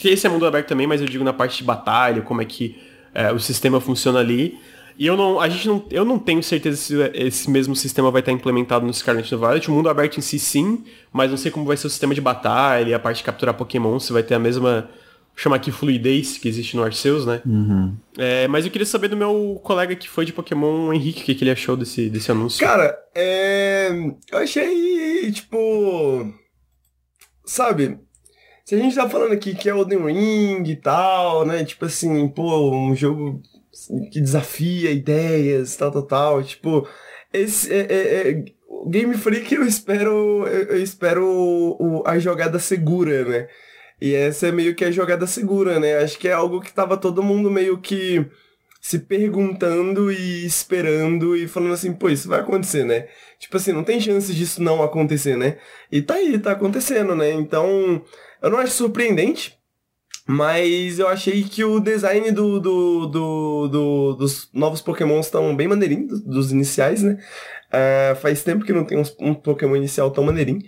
Esse é mundo aberto também, mas eu digo na parte de batalha, como é que é, o sistema funciona ali. E eu não, a gente não, eu não tenho certeza se esse mesmo sistema vai estar implementado no Scarlet e Violet. O mundo aberto em si sim, mas não sei como vai ser o sistema de batalha, a parte de capturar Pokémon, se vai ter a mesma chamar aqui fluidez que existe no Arceus, né? Uhum. É, mas eu queria saber do meu colega que foi de Pokémon, o Henrique, o que, que ele achou desse, desse anúncio. Cara, é... eu achei, tipo... Sabe, se a gente tá falando aqui que é Elden Ring e tal, né? Tipo assim, pô, um jogo que desafia ideias, tal, tal, tal. Tipo, esse é, é, é Game Freak eu espero eu espero o, a jogada segura, né? E essa é meio que a jogada segura, né? Acho que é algo que tava todo mundo meio que se perguntando e esperando e falando assim, pô, isso vai acontecer, né? Tipo assim, não tem chance disso não acontecer, né? E tá aí, tá acontecendo, né? Então, eu não acho surpreendente, mas eu achei que o design do, do, do, do dos novos Pokémon estão bem maneirinho, dos, iniciais, né? Uh, faz tempo que não tem um Pokémon inicial tão maneirinho.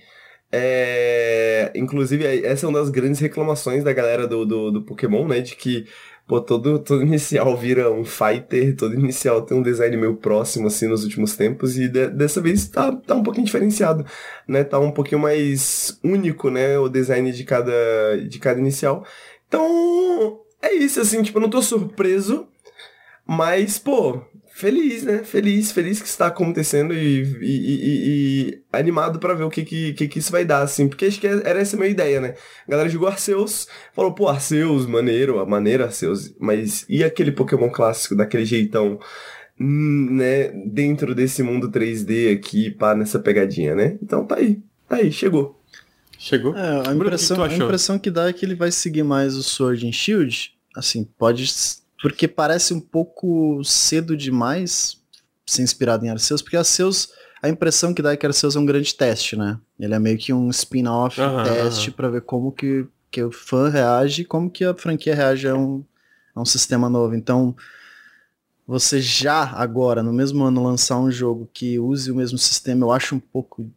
É, inclusive, essa é uma das grandes reclamações da galera do, do, do Pokémon, né? De que pô, todo, todo inicial vira um fighter, todo inicial tem um design meio próximo, assim, nos últimos tempos, e de, dessa vez tá, tá um pouquinho diferenciado, né? Tá um pouquinho mais único, né? O design de cada, de cada inicial. Então, é isso, assim, tipo, eu não tô surpreso, mas, pô, feliz, né? Feliz, feliz que está acontecendo e, e, e, e animado para ver o que, que, que, isso vai dar, assim. Porque acho que era essa a minha ideia, né? A galera jogou Arceus, falou, pô, Arceus, maneiro, maneiro Arceus. Mas e aquele Pokémon clássico, daquele jeitão, hum, né? Dentro desse mundo 3D aqui, pá, nessa pegadinha, né? Então tá aí, tá aí, chegou. Chegou? É, a impressão, a impressão que dá é que ele vai seguir mais o Sword and Shield. Assim, pode porque parece um pouco cedo demais ser inspirado em Arceus, porque Arceus, a impressão que dá é que Arceus é um grande teste, né? Ele é meio que um spin-off uhum, teste uhum. para ver como que, que o fã reage, como que a franquia reage a um, a um sistema novo. Então, você já agora, no mesmo ano, lançar um jogo que use o mesmo sistema, eu acho um pouco.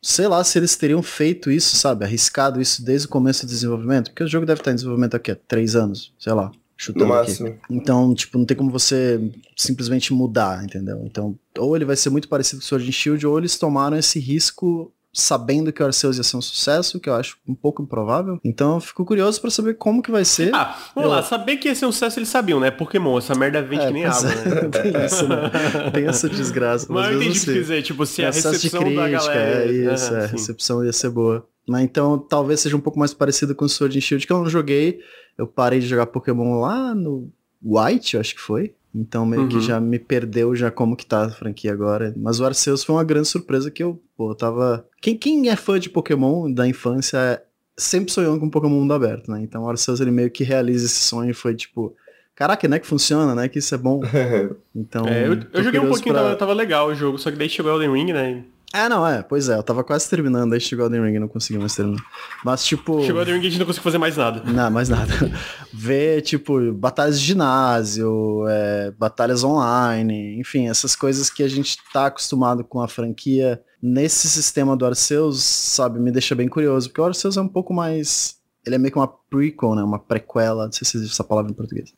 Sei lá se eles teriam feito isso, sabe? Arriscado isso desde o começo do desenvolvimento, porque o jogo deve estar em desenvolvimento aqui há três anos, sei lá chutando aqui. Então, tipo, não tem como você simplesmente mudar, entendeu? Então, ou ele vai ser muito parecido com o Sword and Shield, ou eles tomaram esse risco sabendo que o Arceus ia ser um sucesso, que eu acho um pouco improvável. Então eu fico curioso para saber como que vai ser. Ah, vamos eu... lá, saber que ia ser um sucesso eles sabiam, né? Pokémon, essa merda vende é, que nem água, é. né? tem isso, né? Tem essa desgraça. Mas, mas eu entendi o que dizer, tipo, se a recepção crítica, da galera... É isso, é, a recepção ia ser boa. Mas então talvez seja um pouco mais parecido com o Sword and Shield, que eu não joguei. Eu parei de jogar Pokémon lá no White, eu acho que foi. Então meio uhum. que já me perdeu já como que tá a franquia agora. Mas o Arceus foi uma grande surpresa que eu, pô, tava... Quem, quem é fã de Pokémon da infância sempre sonhou com Pokémon mundo aberto, né? Então o Arceus ele meio que realiza esse sonho e foi tipo... Caraca, né que funciona, né? Que isso é bom. Então. É, eu, eu joguei um pouquinho, pra... tava, tava, legal o jogo, só que daí chegou o Elden Ring, né? É, não, é. Pois é, eu tava quase terminando, aí chegou Elden Ring e não consegui mais terminar. Mas, tipo... Chegou Elden Ring e a gente não conseguiu fazer mais nada. Não, mais nada. Ver, tipo, batalhas de ginásio, é, batalhas online, enfim, essas coisas que a gente tá acostumado com a franquia nesse sistema do Arceus, sabe, me deixa bem curioso, porque o Arceus é um pouco mais... Ele é meio que uma prequel, né, uma prequela, não sei se existe essa palavra em português,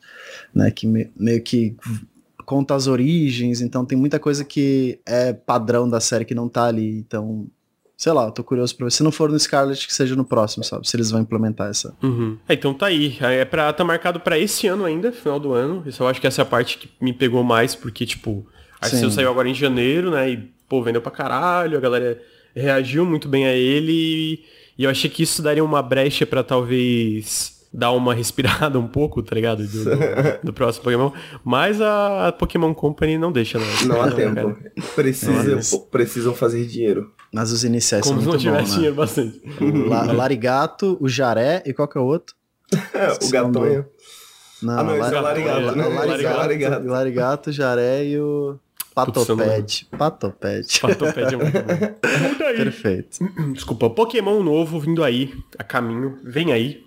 né, que me, meio que conta as origens, então tem muita coisa que é padrão da série que não tá ali. Então, sei lá, eu tô curioso pra ver. Se não for no Scarlet, que seja no próximo, sabe? Se eles vão implementar essa. Uhum. É, então tá aí. É pra, tá marcado para esse ano ainda, final do ano. Isso eu acho que essa é a parte que me pegou mais, porque, tipo, Arceu saiu agora em janeiro, né? E, pô, vendeu pra caralho, a galera reagiu muito bem a ele. E eu achei que isso daria uma brecha para talvez dar uma respirada um pouco, tá ligado? Do, do, do próximo Pokémon. Mas a Pokémon Company não deixa, não. Não há tempo. Precisam, precisam fazer dinheiro. Mas os iniciais Como são muito bons, né? dinheiro bastante. O La Larigato, o Jaré e qual que é o outro? o Gatonho. Não, ah, não, esse é o Larigato, né? Larigato, Larigato. Larigato, Jaré e o... Patoped. Patoped. Patoped é muito bom. Perfeito. Desculpa, Pokémon novo vindo aí, a caminho, vem aí.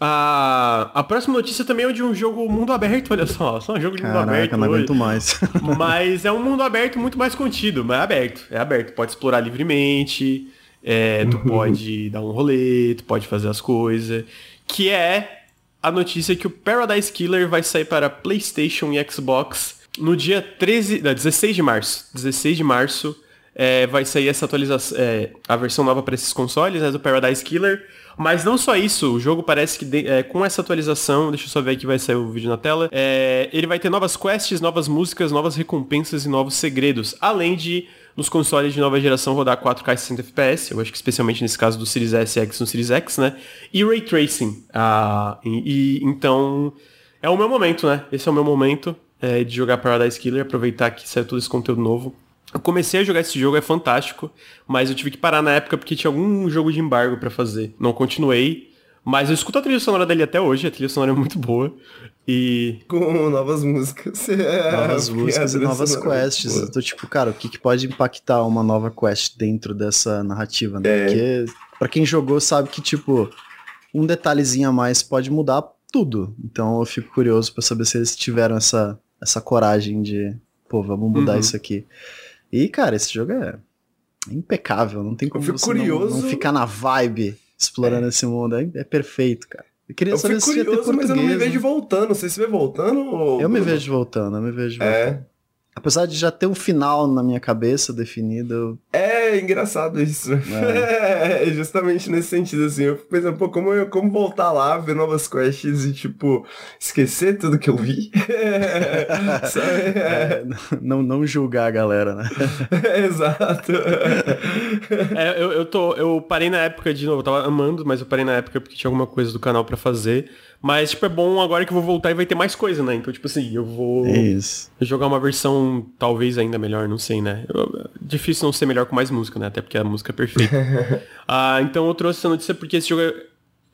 A, a próxima notícia também é de um jogo mundo aberto, olha só. Só um jogo de Caraca, mundo aberto. não aguento mais. mas é um mundo aberto muito mais contido, mas é aberto. É aberto. Pode explorar livremente, é, tu pode dar um rolê, tu pode fazer as coisas. Que é a notícia que o Paradise Killer vai sair para PlayStation e Xbox no dia 13, não, 16 de março. 16 de março é, vai sair essa atualização, é, a versão nova para esses consoles, né, do Paradise Killer. Mas não só isso, o jogo parece que de, é, com essa atualização, deixa eu só ver aqui vai sair o vídeo na tela, é, ele vai ter novas quests, novas músicas, novas recompensas e novos segredos, além de nos consoles de nova geração rodar 4K 60 FPS, eu acho que especialmente nesse caso do Series S X no Series X, né? E Ray Tracing. Ah, e, e, então, é o meu momento, né? Esse é o meu momento é, de jogar Paradise Killer, aproveitar que saiu todo esse conteúdo novo. Eu comecei a jogar esse jogo, é fantástico, mas eu tive que parar na época porque tinha algum jogo de embargo para fazer. Não continuei, mas eu escuto a trilha sonora dele até hoje, a trilha sonora é muito boa. E. Com novas músicas. Novas músicas e novas quests. Eu tô tipo, cara, o que, que pode impactar uma nova quest dentro dessa narrativa, né? É. Porque, pra quem jogou, sabe que, tipo, um detalhezinho a mais pode mudar tudo. Então eu fico curioso para saber se eles tiveram essa, essa coragem de, pô, vamos mudar uhum. isso aqui. E, cara, esse jogo é impecável. Não tem como você curioso... não, não, ficar na vibe explorando é. esse mundo. É, é perfeito, cara. Eu queria eu saber se curioso. Mas eu não me vejo voltando. Você se vê voltando? Ou... Eu me vejo voltando, eu me vejo é. voltando. É. Apesar de já ter um final na minha cabeça definido. É engraçado isso. É. é justamente nesse sentido, assim. Eu fico pensando, pô, como, eu, como voltar lá, ver novas quests e, tipo, esquecer tudo que eu vi. é, não, não julgar a galera, né? exato. É, eu, eu, tô, eu parei na época de novo, eu tava amando, mas eu parei na época porque tinha alguma coisa do canal para fazer. Mas, tipo, é bom agora que eu vou voltar e vai ter mais coisa, né? Então, tipo assim, eu vou Isso. jogar uma versão talvez ainda melhor, não sei, né? Eu, difícil não ser melhor com mais música, né? Até porque a música é perfeita. ah, então eu trouxe essa notícia porque esse jogo é...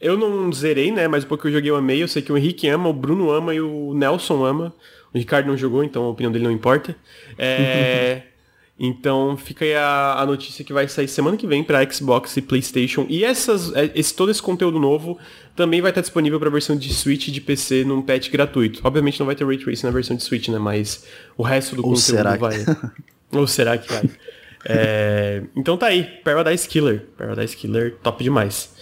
Eu não zerei, né? Mas o pouco que eu joguei eu amei. Eu sei que o Henrique ama, o Bruno ama e o Nelson ama. O Ricardo não jogou, então a opinião dele não importa. É... Então fica aí a, a, notícia que vai sair semana que vem para Xbox e PlayStation. E essas, é, esse, todo esse conteúdo novo também vai estar disponível para a versão de Switch e de PC num patch gratuito. Obviamente não vai ter Ray Tracing na versão de Switch, né? Mas o resto do Ou conteúdo será vai. Ou será que vai? é... Então tá aí, Paradise Killer. Paradise Killer, top demais.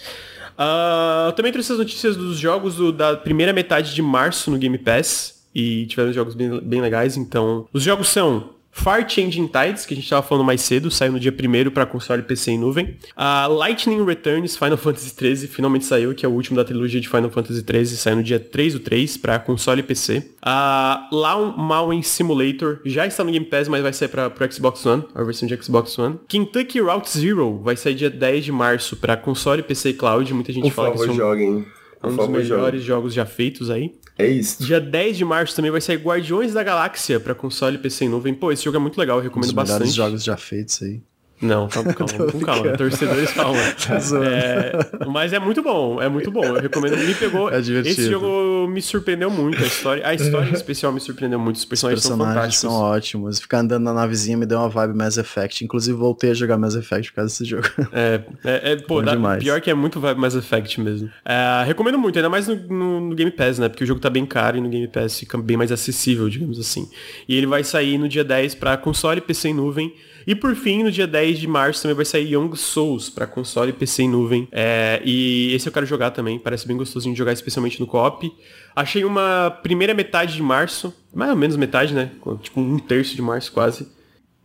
Uh, também trouxe as notícias dos jogos do, da primeira metade de março no Game Pass. E tiveram jogos bem, bem legais, então. Os jogos são Far Changing Tides, que a gente estava falando mais cedo, saiu no dia 1 para console PC em nuvem. A Lightning Returns Final Fantasy XIII finalmente saiu, que é o último da trilogia de Final Fantasy XIII, saiu no dia 3 do 3 para console e PC. A Lawn Mowing Simulator já está no Game Pass, mas vai sair para o Xbox One, a versão de Xbox One. Kentucky Route Zero vai sair dia 10 de março para console, PC e cloud. Muita gente Por fala favor, que são joguem. um dos melhores jogos já feitos aí. É isso. Dia 10 de março também vai sair Guardiões da Galáxia para console PC em nuvem. Pô, esse jogo é muito legal, eu recomendo um dos bastante. jogos já feitos aí. Não, calma, calma, com calma. Torcedores, calma. Tá é, mas é muito bom, é muito bom. Eu recomendo. Me pegou. É esse jogo me surpreendeu muito. A história, a história em especial me surpreendeu muito. Os personagens, Os personagens são são ótimos. Ficar andando na navezinha me deu uma vibe Mass Effect. Inclusive, voltei a jogar Mass Effect por causa desse jogo. É, é, é pô, dá, pior que é muito vibe Mass Effect mesmo. É, recomendo muito, ainda mais no, no, no, Game Pass, né? Porque o jogo tá bem caro e no Game Pass fica bem mais acessível, digamos assim. E ele vai sair no dia 10 para console, PC em nuvem. E por fim, no dia 10 de março também vai sair Young Souls para console, PC em nuvem. É, e esse eu quero jogar também, parece bem gostosinho de jogar, especialmente no co-op. Achei uma primeira metade de março, mais ou menos metade, né? Tipo um terço de março quase.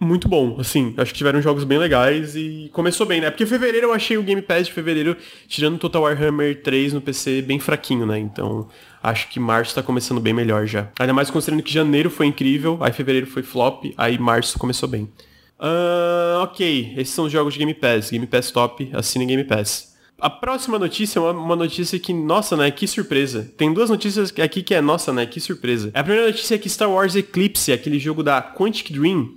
Muito bom, assim, acho que tiveram jogos bem legais e começou bem, né? Porque fevereiro eu achei o Game Pass de fevereiro, tirando Total Warhammer 3 no PC, bem fraquinho, né? Então, acho que março tá começando bem melhor já. Ainda mais considerando que janeiro foi incrível, aí fevereiro foi flop, aí março começou bem. Uh, ok, esses são os jogos de Game Pass. Game Pass top, assinem Game Pass. A próxima notícia é uma, uma, notícia que, nossa, né, que surpresa. Tem duas notícias aqui que é, nossa, né, que surpresa. A primeira notícia é que Star Wars Eclipse, aquele jogo da Quantic Dream,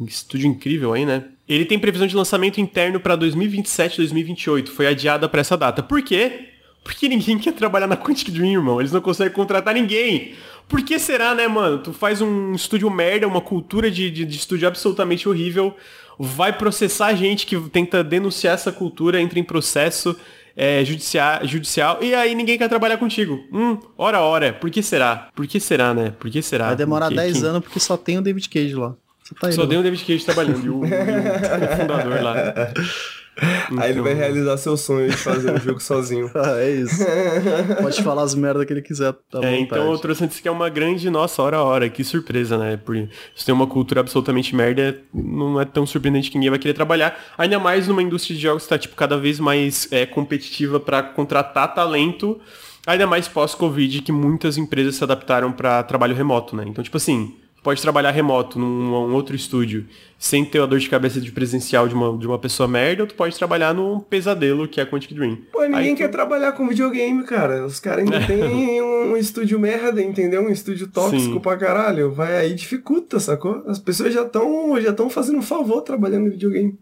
estúdio incrível aí, né? Ele tem previsão de lançamento interno para 2027, 2028. Foi adiada para essa data. Por quê? Porque ninguém quer trabalhar na Quantic Dream, irmão. Eles não conseguem contratar ninguém. Por que será, né, mano? Tu faz um estúdio merda, uma cultura de, de, de estúdio absolutamente horrível, vai processar gente que tenta denunciar essa cultura, entra em processo é, judicial, judicial, e aí ninguém quer trabalhar contigo. Hum, ora, ora, por que será? Por que será, né? Por que será? Vai demorar 10 quem... anos porque só tem o David Cage lá. Tá só tem o David Cage trabalhando e o, e o fundador lá. Então... Aí ele vai realizar seu sonho de fazer um jogo sozinho. Ah, é isso. Pode falar as merdas que ele quiser. Tá é, então eu trouxe antes que é uma grande, nossa, hora a hora. Que surpresa, né? Porque se tem uma cultura absolutamente merda, não é tão surpreendente que ninguém vai querer trabalhar. Ainda mais numa indústria de jogos que tá, tipo, cada vez mais é, competitiva para contratar talento. Ainda mais pós-Covid, que muitas empresas se adaptaram para trabalho remoto, né? Então, tipo assim, pode trabalhar remoto num um outro estúdio sem ter a dor de cabeça de presencial de uma, de uma pessoa merda, ou tu pode trabalhar num pesadelo que é Quantic Dream. Pô, ninguém Aí quer tu- trabalhar com videogame, cara. Os caras ainda têm um estúdio merda, entendeu? Um estúdio tóxico Sim. pra caralho. Vai aí dificulta, sacou? As pessoas já estão já tão fazendo um favor trabalhando em videogame.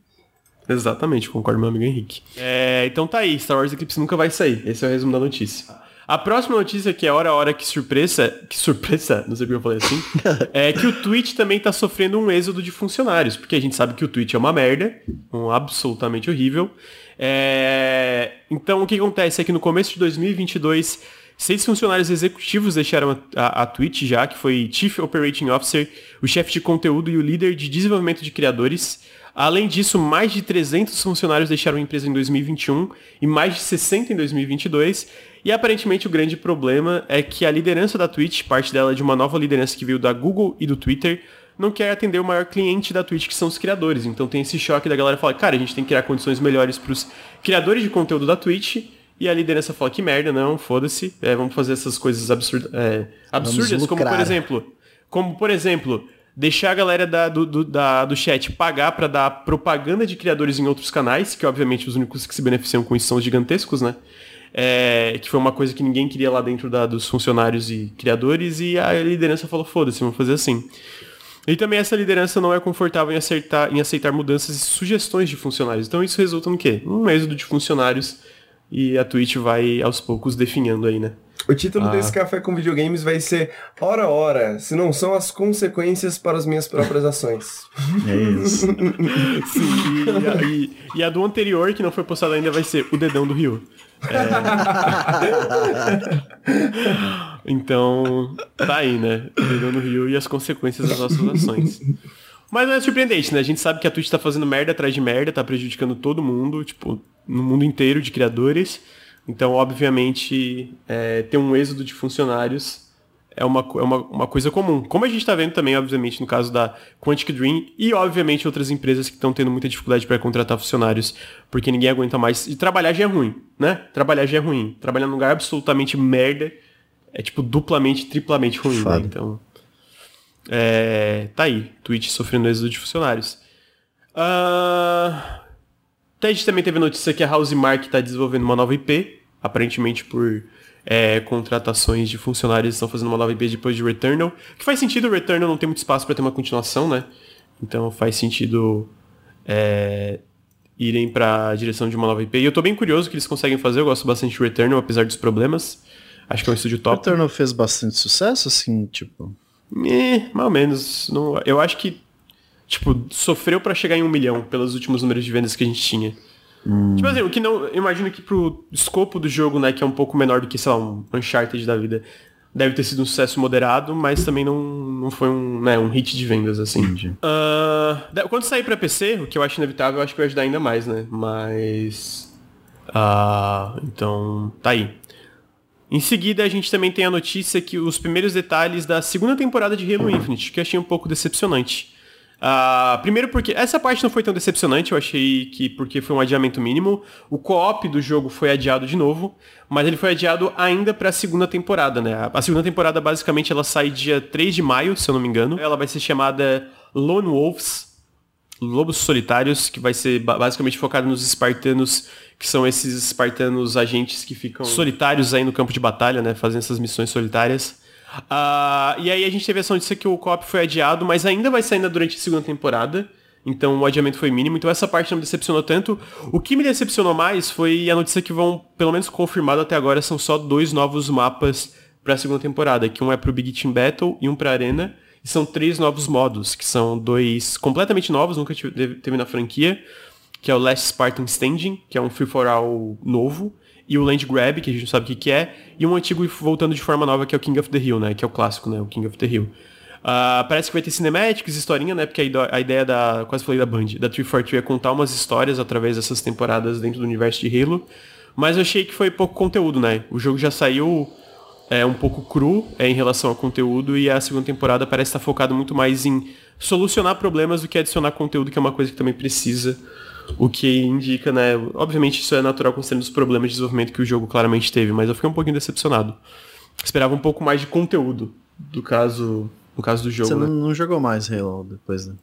Exatamente, concordo meu amigo Henrique. É, então tá aí, Star Wars Eclipse nunca vai sair. Esse é o resumo da notícia. A próxima notícia, que é hora a hora que surpresa, que surpresa, não sei porque eu falei assim, é que o Twitch também tá sofrendo um êxodo de funcionários, porque a gente sabe que o Twitch é uma merda, um absolutamente horrível. É, então o que acontece é que no começo de 2022, seis funcionários executivos deixaram a, a, Twitch já, que foi Chief Operating Officer, o chefe de conteúdo e o líder de desenvolvimento de criadores. Além disso, mais de 300 funcionários deixaram a empresa em 2021 e mais de 60 em 2022. E aparentemente o grande problema é que a liderança da Twitch, parte dela é de uma nova liderança que veio da Google e do Twitter, não quer atender o maior cliente da Twitch, que são os criadores. Então tem esse choque da galera falar, cara, a gente tem que criar condições melhores para os criadores de conteúdo da Twitch. E a liderança fala, que merda, não, foda-se, é, vamos fazer essas coisas absurda, é, absurdas, como por exemplo, como por exemplo, deixar a galera da- do, do, da- do chat pagar para dar propaganda de criadores em outros canais, que obviamente os únicos que se beneficiam com isso são os gigantescos, né? É, que foi uma coisa que ninguém queria lá dentro da- dos funcionários e criadores, e a liderança falou, foda-se, vamos fazer assim. E também essa liderança não é confortável em, acertar, em aceitar mudanças e sugestões de funcionários. Então isso resulta no quê? Um êxodo de funcionários e a Twitch vai aos poucos definhando aí, né? O título Ah. desse café com videogames vai ser Ora Ora, se não são as consequências para as minhas próprias ações. É isso. Sim, e a, e- e a do anterior, que não foi postada ainda, vai ser o dedão do Rio. É. Então, tá aí, né? O dedão do Rio e as consequências das nossas ações. Mas não é surpreendente, né? A gente sabe que a Twitch tá fazendo merda atrás de merda, tá prejudicando todo mundo, tipo, no mundo inteiro de criadores. Então, obviamente, é, ter um êxodo de funcionários é uma, é uma, uma coisa comum. Como a gente está vendo também, obviamente, no caso da Quantic Dream e, obviamente, outras empresas que estão tendo muita dificuldade para contratar funcionários, porque ninguém aguenta mais. E trabalhar já é ruim, né? Trabalhar já é ruim. Trabalhar num lugar absolutamente merda é, tipo, duplamente, triplamente ruim, né? Então, é, tá aí. Twitch sofrendo êxodo de funcionários. Ah, até a gente também teve notícia que a Housemark está desenvolvendo uma nova IP, aparentemente por é, contratações de funcionários estão fazendo uma nova IP depois de Returnal. Que faz sentido, o Returnal não tem muito espaço para ter uma continuação, né? Então faz sentido é, irem para a direção de uma nova IP. E eu tô bem curioso o que eles conseguem fazer, eu gosto bastante de Returnal, apesar dos problemas. Acho que é um estúdio O top. Returnal fez bastante sucesso, assim, tipo. Eh, mais ou menos. Não, eu acho que, tipo, sofreu pra chegar em um milhão pelos últimos números de vendas que a gente tinha. Tipo assim, o que não. Eu imagino que pro escopo do jogo, né, que é um pouco menor do que, sei lá, um Uncharted da vida, deve ter sido um sucesso moderado, mas também não, não foi um, né, um hit de vendas, assim. Da- quando sair pra PC, o que eu acho inevitável, eu acho que vai ajudar ainda mais, né? Mas. Ah, então, tá aí. Em seguida, a gente também tem a notícia que os primeiros detalhes da segunda temporada de Halo Infinite, que eu achei um pouco decepcionante. Ah, primeiro porque essa parte não foi tão decepcionante, eu achei que porque foi um adiamento mínimo. O co-op do jogo foi adiado de novo, mas ele foi adiado ainda para a segunda temporada, né? A- segunda temporada basicamente ela sai dia 3 de maio, se eu não me engano. Ela vai ser chamada Lone Wolves, Lobos Solitários, que vai ser ba- basicamente focado nos espartanos, que são esses espartanos agentes que ficam solitários aí no campo de batalha, né? Fazendo essas missões solitárias. Ah, e aí a gente teve essa notícia que o co-op foi adiado, mas ainda vai sair durante a segunda temporada. Então o adiamento foi mínimo, então essa parte não me decepcionou tanto. O que me decepcionou mais foi a notícia que vão, pelo menos confirmado até agora, são só dois novos mapas para a segunda temporada, que um é pro Big Team Battle e um pra Arena. E são três novos modos, que são dois completamente novos, nunca teve na franquia, que é o Last Spartan Standing, que é um free for all novo, e o Land Grab, que a gente não sabe o que, que é, e um antigo voltando de forma nova, que é o King of the Hill, né? Que é o clássico, né? O King of the Hill. Ah, parece que vai ter cinemáticos, historinha, né? Porque a, ideia da. Quase falei da Band, da 343 é contar umas histórias através dessas temporadas dentro do universo de Halo. Mas eu achei que foi pouco conteúdo, né? O jogo já saiu é, um pouco cru é, em relação ao conteúdo e a segunda temporada parece estar focado muito mais em solucionar problemas do que adicionar conteúdo, que é uma coisa que também precisa. O que indica, né? Obviamente isso é natural considerando os problemas de desenvolvimento que o jogo claramente teve, mas eu fiquei um pouquinho decepcionado. Esperava um pouco mais de conteúdo. Do caso, no caso do jogo. Você né? não, jogou mais Halo depois, né?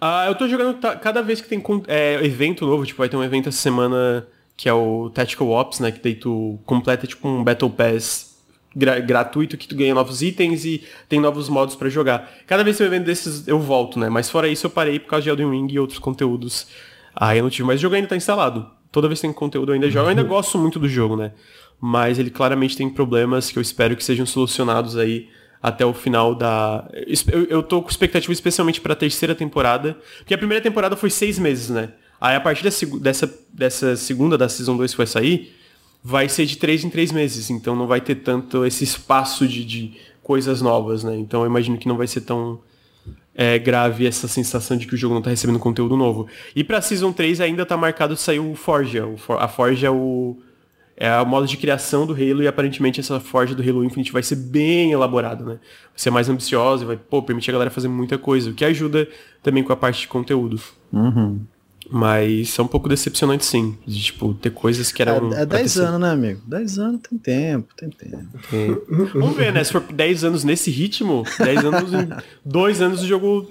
Ah, eu tô jogando cada vez que tem é, evento novo, tipo, vai ter um evento essa semana que é o Tactical Ops, né? Que daí tu completa tipo um Battle Pass gra gratuito que tu ganha novos itens e tem novos modos para jogar. Cada vez que tem um evento desses eu volto, né? Mas fora isso eu parei por causa de Elden Ring e outros conteúdos. Aí eu não tive, mas o jogo ainda tá instalado. Toda vez que tem conteúdo eu ainda jogo. Eu ainda gosto muito do jogo, né? Mas ele claramente tem problemas que eu espero que sejam solucionados aí até o final da. Eu, eu tô com expectativa especialmente para a terceira temporada, porque a primeira temporada foi seis meses, né? Aí a partir dessa, dessa segunda, da Season 2 que vai sair, vai ser de três em três meses, então não vai ter tanto esse espaço de, de coisas novas, né? Então eu imagino que não vai ser tão é, grave essa sensação de que o jogo não está recebendo conteúdo novo. E pra Season 3 ainda tá marcado sair o Forja. O For a Forja é o é o modo de criação do Halo e aparentemente essa forja do Halo Infinite vai ser bem elaborada, né? Vai ser mais ambiciosa e vai, pô, permitir a galera fazer muita coisa, o que ajuda também com a parte de conteúdo. Uhum. Mas é um pouco decepcionante sim. De, tipo, ter coisas que eram. É, é 10 anos, né, amigo? 10 anos tem tempo, tem tempo. É. Vamos ver, né? Se for 10 anos nesse ritmo, 10 anos em 2 anos o jogo.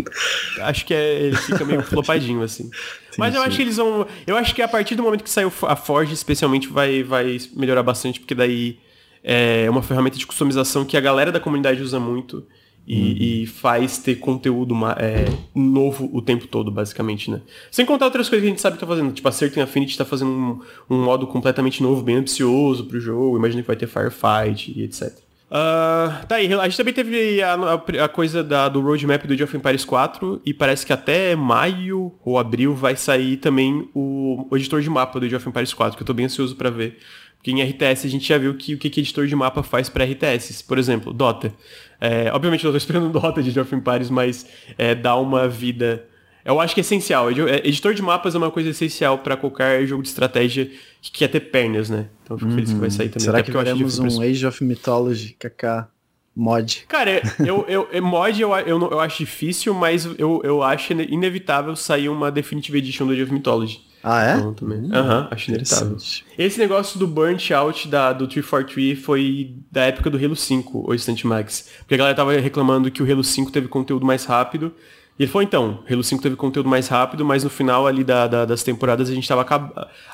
Acho que é, ele fica meio flopadinho, assim. Sim, Mas eu sim. acho que eles vão. Eu acho que a partir do momento que saiu a Forge, especialmente, vai, vai melhorar bastante, porque daí é uma ferramenta de customização que a galera da comunidade usa muito. E, uhum. e, faz ter conteúdo é, novo o tempo todo, basicamente, né? Sem contar outras coisas que a gente sabe que tá fazendo. Tipo, a Certain Affinity tá fazendo um, um modo completamente novo, bem ambicioso pro jogo. Imagina que vai ter Firefight e etc. Uh, tá aí, a gente também teve a, a, a, coisa da, do roadmap do Age of Empires 4 e parece que até maio ou abril vai sair também o, o editor de mapa do Age of Empires 4, que eu tô bem ansioso para ver. Porque em RTS a gente já viu que, o que, que editor de mapa faz para RTS. Por exemplo, Dota. É, obviamente eu tô esperando Dota de Age of Empires, mas é, dá uma vida. Eu acho que é essencial. É, editor de mapas é uma coisa essencial para qualquer jogo de estratégia que quer ter pernas, né? Então eu fico uhum. feliz que vai sair também. Será Até que veremos um Age of Mythology, KK, mod? Cara, eu, eu, eu mod eu, eu, eu acho difícil, mas eu, eu acho inevitável sair uma Definitive Edition do Age of Mythology. Ah, é? Então, também. Hum, Aham, uhum, acho inevitável. Esse negócio do burnt out da, do 343 foi da época do Halo 5, o Instant Max. Porque a galera tava reclamando que o Halo 5 teve conteúdo mais rápido. E ele falou, então, Halo 5 teve conteúdo mais rápido, mas no final ali da, da, das temporadas a gente tava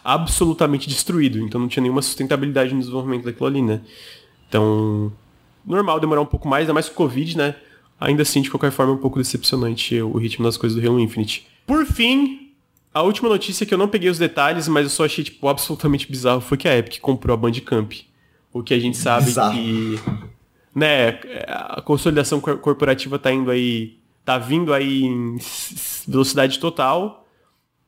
absolutamente destruído. Então não tinha nenhuma sustentabilidade no desenvolvimento daquilo ali, né? Então, normal demorar um pouco mais, ainda mais com o Covid, né? Ainda assim, de qualquer forma, é um pouco decepcionante o ritmo das coisas do Halo Infinite. Por fim, a última notícia que eu não peguei os detalhes, mas eu só achei, tipo, absolutamente bizarro, foi que a Epic comprou a Bandcamp. O que a gente sabe bizarro. que... Né, a consolidação corporativa tá indo aí... Tá vindo aí em velocidade total,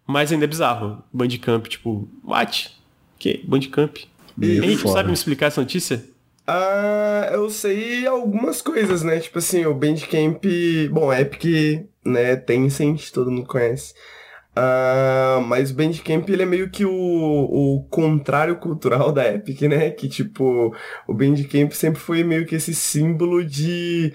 mas ainda é bizarro. Bandcamp, tipo, what? Que? Bandcamp? Henrique, sabe me explicar essa notícia? Ah, eu sei algumas coisas, né? Tipo assim, o Bandcamp... Bom, Epic, né, Tencent, todo mundo conhece. Uh, mas o Bandcamp ele é meio que o, o contrário cultural da Epic, né? Que tipo, o Bandcamp sempre foi meio que esse símbolo de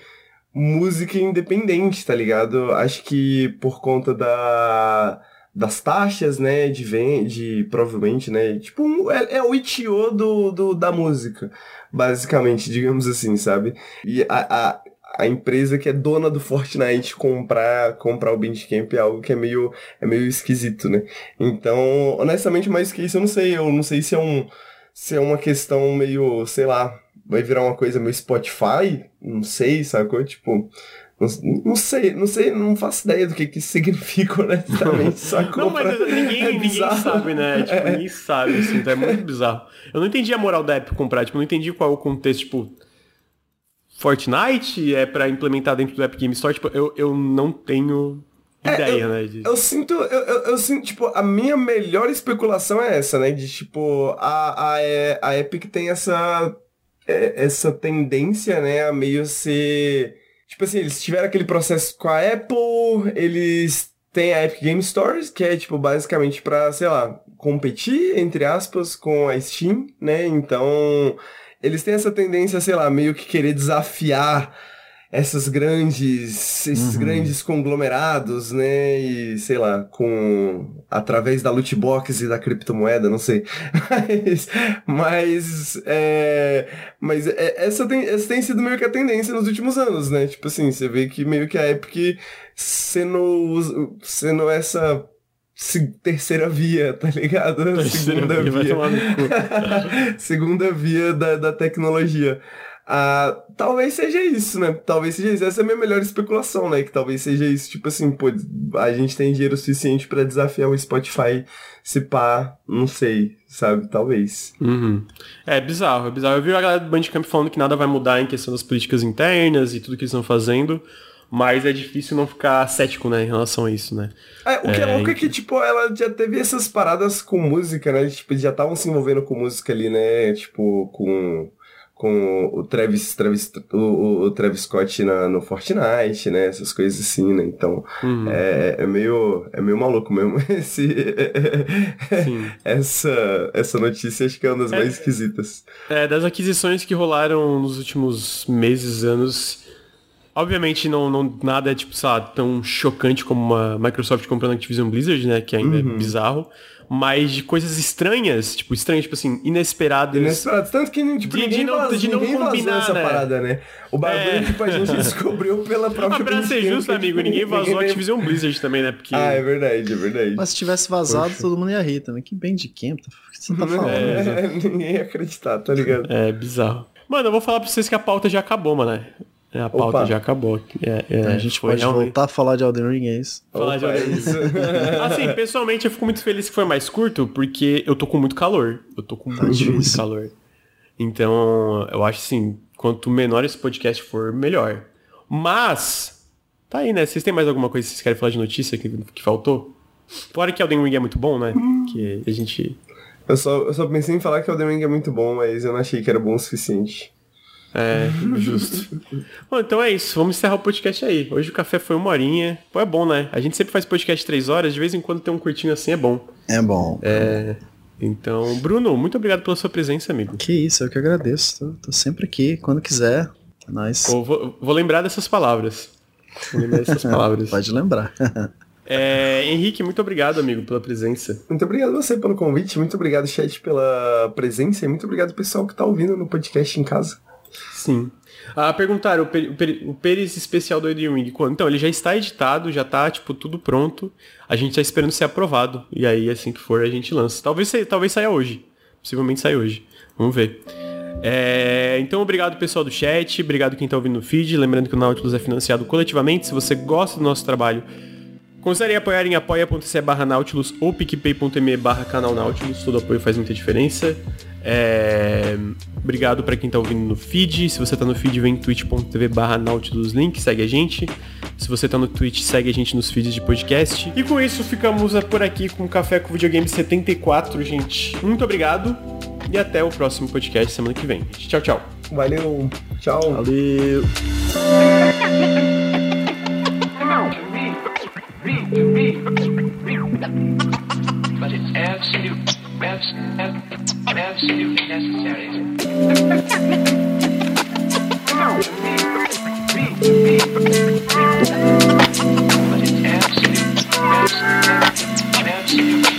música independente, tá ligado? Acho que por conta da das taxas, né, de vende, provavelmente, né, tipo, é, é, o Itio do, do, da música, basicamente, digamos assim, sabe? E a, a a empresa que é dona do Fortnite comprar, comprar o Bandcamp é algo que é meio, é meio esquisito, né? Então, honestamente, mais que isso, eu não sei. Eu não sei se é um. Se é uma questão meio, sei lá, vai virar uma coisa meio Spotify, não sei, sacou? Tipo, não, não, sei, não sei, não faço ideia do que, que isso significa, honestamente. Sacou? Não, mas ninguém, é ninguém sabe, né? Tipo, é. ninguém sabe, assim, então é muito bizarro. Eu não entendi a moral da Epic comprar, tipo, não entendi qual é o contexto, tipo, Fortnite é para implementar dentro do Epic Game Store, tipo, eu, eu não tenho é, ideia, eu, né? De... Eu sinto, eu, eu, eu, sinto, tipo, a minha melhor especulação é essa, né? De, tipo, a, a, é, a Epic tem essa, é, essa tendência, né, a meio ser... Tipo assim, eles tiveram aquele processo com a Apple, eles têm a Epic Game Stores, que é, tipo, basicamente pra, sei lá, competir, entre aspas, com a Steam, né? Então eles têm essa tendência, sei lá, meio que querer desafiar essas grandes, esses uhum. grandes conglomerados, né? E sei lá, com através da loot box e da criptomoeda, não sei. Mas, mas, é, mas é, essa, tem, essa tem sido meio que a tendência nos últimos anos, né? Tipo assim, você vê que meio que a Epic sendo, sendo essa terceira via, tá ligado? Terceira Segunda via. via. Segunda via da, da tecnologia. Ah, talvez seja isso, né? Talvez seja isso. Essa é a minha melhor especulação, né? Que talvez seja isso. Tipo assim, pô, a gente tem dinheiro suficiente para desafiar o Spotify se pá, não sei, sabe? Talvez. Uhum. É bizarro, é bizarro. Eu vi a galera do Bandcamp falando que nada vai mudar em questão das políticas internas e tudo que eles estão fazendo. Mas é difícil não ficar cético, né, em relação a isso, né? É, o que é, é louco é que, tipo, ela já teve essas paradas com música, né? Tipo, já estavam se envolvendo com música ali, né? Tipo, com com o Travis, Travis o, o Travis Scott na, no Fortnite, né? Essas coisas assim, né? Então uhum. é, é, meio, é meio maluco mesmo esse, essa, essa notícia, acho que é uma das é, mais esquisitas. É, das aquisições que rolaram nos últimos meses, anos. Obviamente não, não nada é tipo, sei lá, tão chocante como uma Microsoft comprando a Activision Blizzard, né? Que ainda é uhum. é bizarro mas de coisas estranhas, tipo, estranhas, tipo assim, inesperadas. Inesperadas. Tanto que tipo, de, ninguém, de não, vazou, de não ninguém combinar essa né? parada, né? O bagulho, é. tipo, a gente descobriu pela própria ah, Pra ser justo, amigo, tipo, ninguém vazou ninguém... Activision Blizzard também, né? Porque... Ah, é verdade, é verdade. Mas se tivesse vazado, Poxa. todo mundo ia rir também. Que bem de quem? O que você tá falando? É, ninguém ia acreditar, tá ligado? É, bizarro. Mano, eu vou falar pra vocês que a pauta já acabou, mano. É, a pauta Opa. já acabou. É, é, a gente pode realmente... voltar a falar de Elden Ring, é isso? Falar de Elden Ring. assim, pessoalmente eu fico muito feliz que foi mais curto, porque eu tô com muito calor. Eu tô com tá muito, muito calor. Então, eu acho assim, quanto menor esse podcast for, melhor. Mas, tá aí, né? Vocês têm mais alguma coisa que vocês querem falar de notícia que, que faltou? Fora que Elden Ring é muito bom, né? Hum. Que a gente... Eu só, eu só pensei em falar que Elden Ring é muito bom, mas eu não achei que era bom o suficiente. É, justo. bom, então é isso. Vamos encerrar o podcast aí. Hoje o café foi uma horinha. Pô, é bom, né? A gente sempre faz podcast três horas. De vez em quando tem um curtinho assim, é bom. É bom. É... Então, Bruno, muito obrigado pela sua presença, amigo. Que isso, eu que agradeço. Tô, tô sempre aqui, quando quiser. É nóis. Pô, vou, vou, lembrar dessas palavras. Vou lembrar dessas palavras. Pode lembrar. É, Henrique, muito obrigado, amigo, pela presença. Muito obrigado você pelo convite, muito obrigado, chat, pela presença e muito obrigado, pessoal, que tá ouvindo no podcast em casa. Sim. Ah, perguntaram, o, per, o, Pérez especial do Elden Ring, quando? Então, ele já está editado, já está tipo, tudo pronto. A gente está esperando ser aprovado. E aí, assim que for, a gente lança. Talvez, talvez saia hoje. Possivelmente saia hoje. Vamos ver. É, então, obrigado pessoal do chat, obrigado quem está ouvindo no feed. Lembrando que o Nautilus é financiado coletivamente. Se você gosta do nosso trabalho, considere apoiar em apoia.se barra Nautilus ou picpay.me barra canal Nautilus. Todo apoio faz muita diferença. É... Obrigado para quem tá ouvindo no feed. Se você tá no feed, vem twitch.tv barra Link, segue a gente. Se você tá no Twitch, segue a gente nos feeds de podcast. E com isso, ficamos por aqui com o Café com Videogame 74, gente. Muito obrigado e até o próximo podcast semana que vem. Tchau, tchau. Valeu. Tchau. Valeu. But it's absolute, absolute, absolutely necessary. But it's absolutely necessary. Absolutely.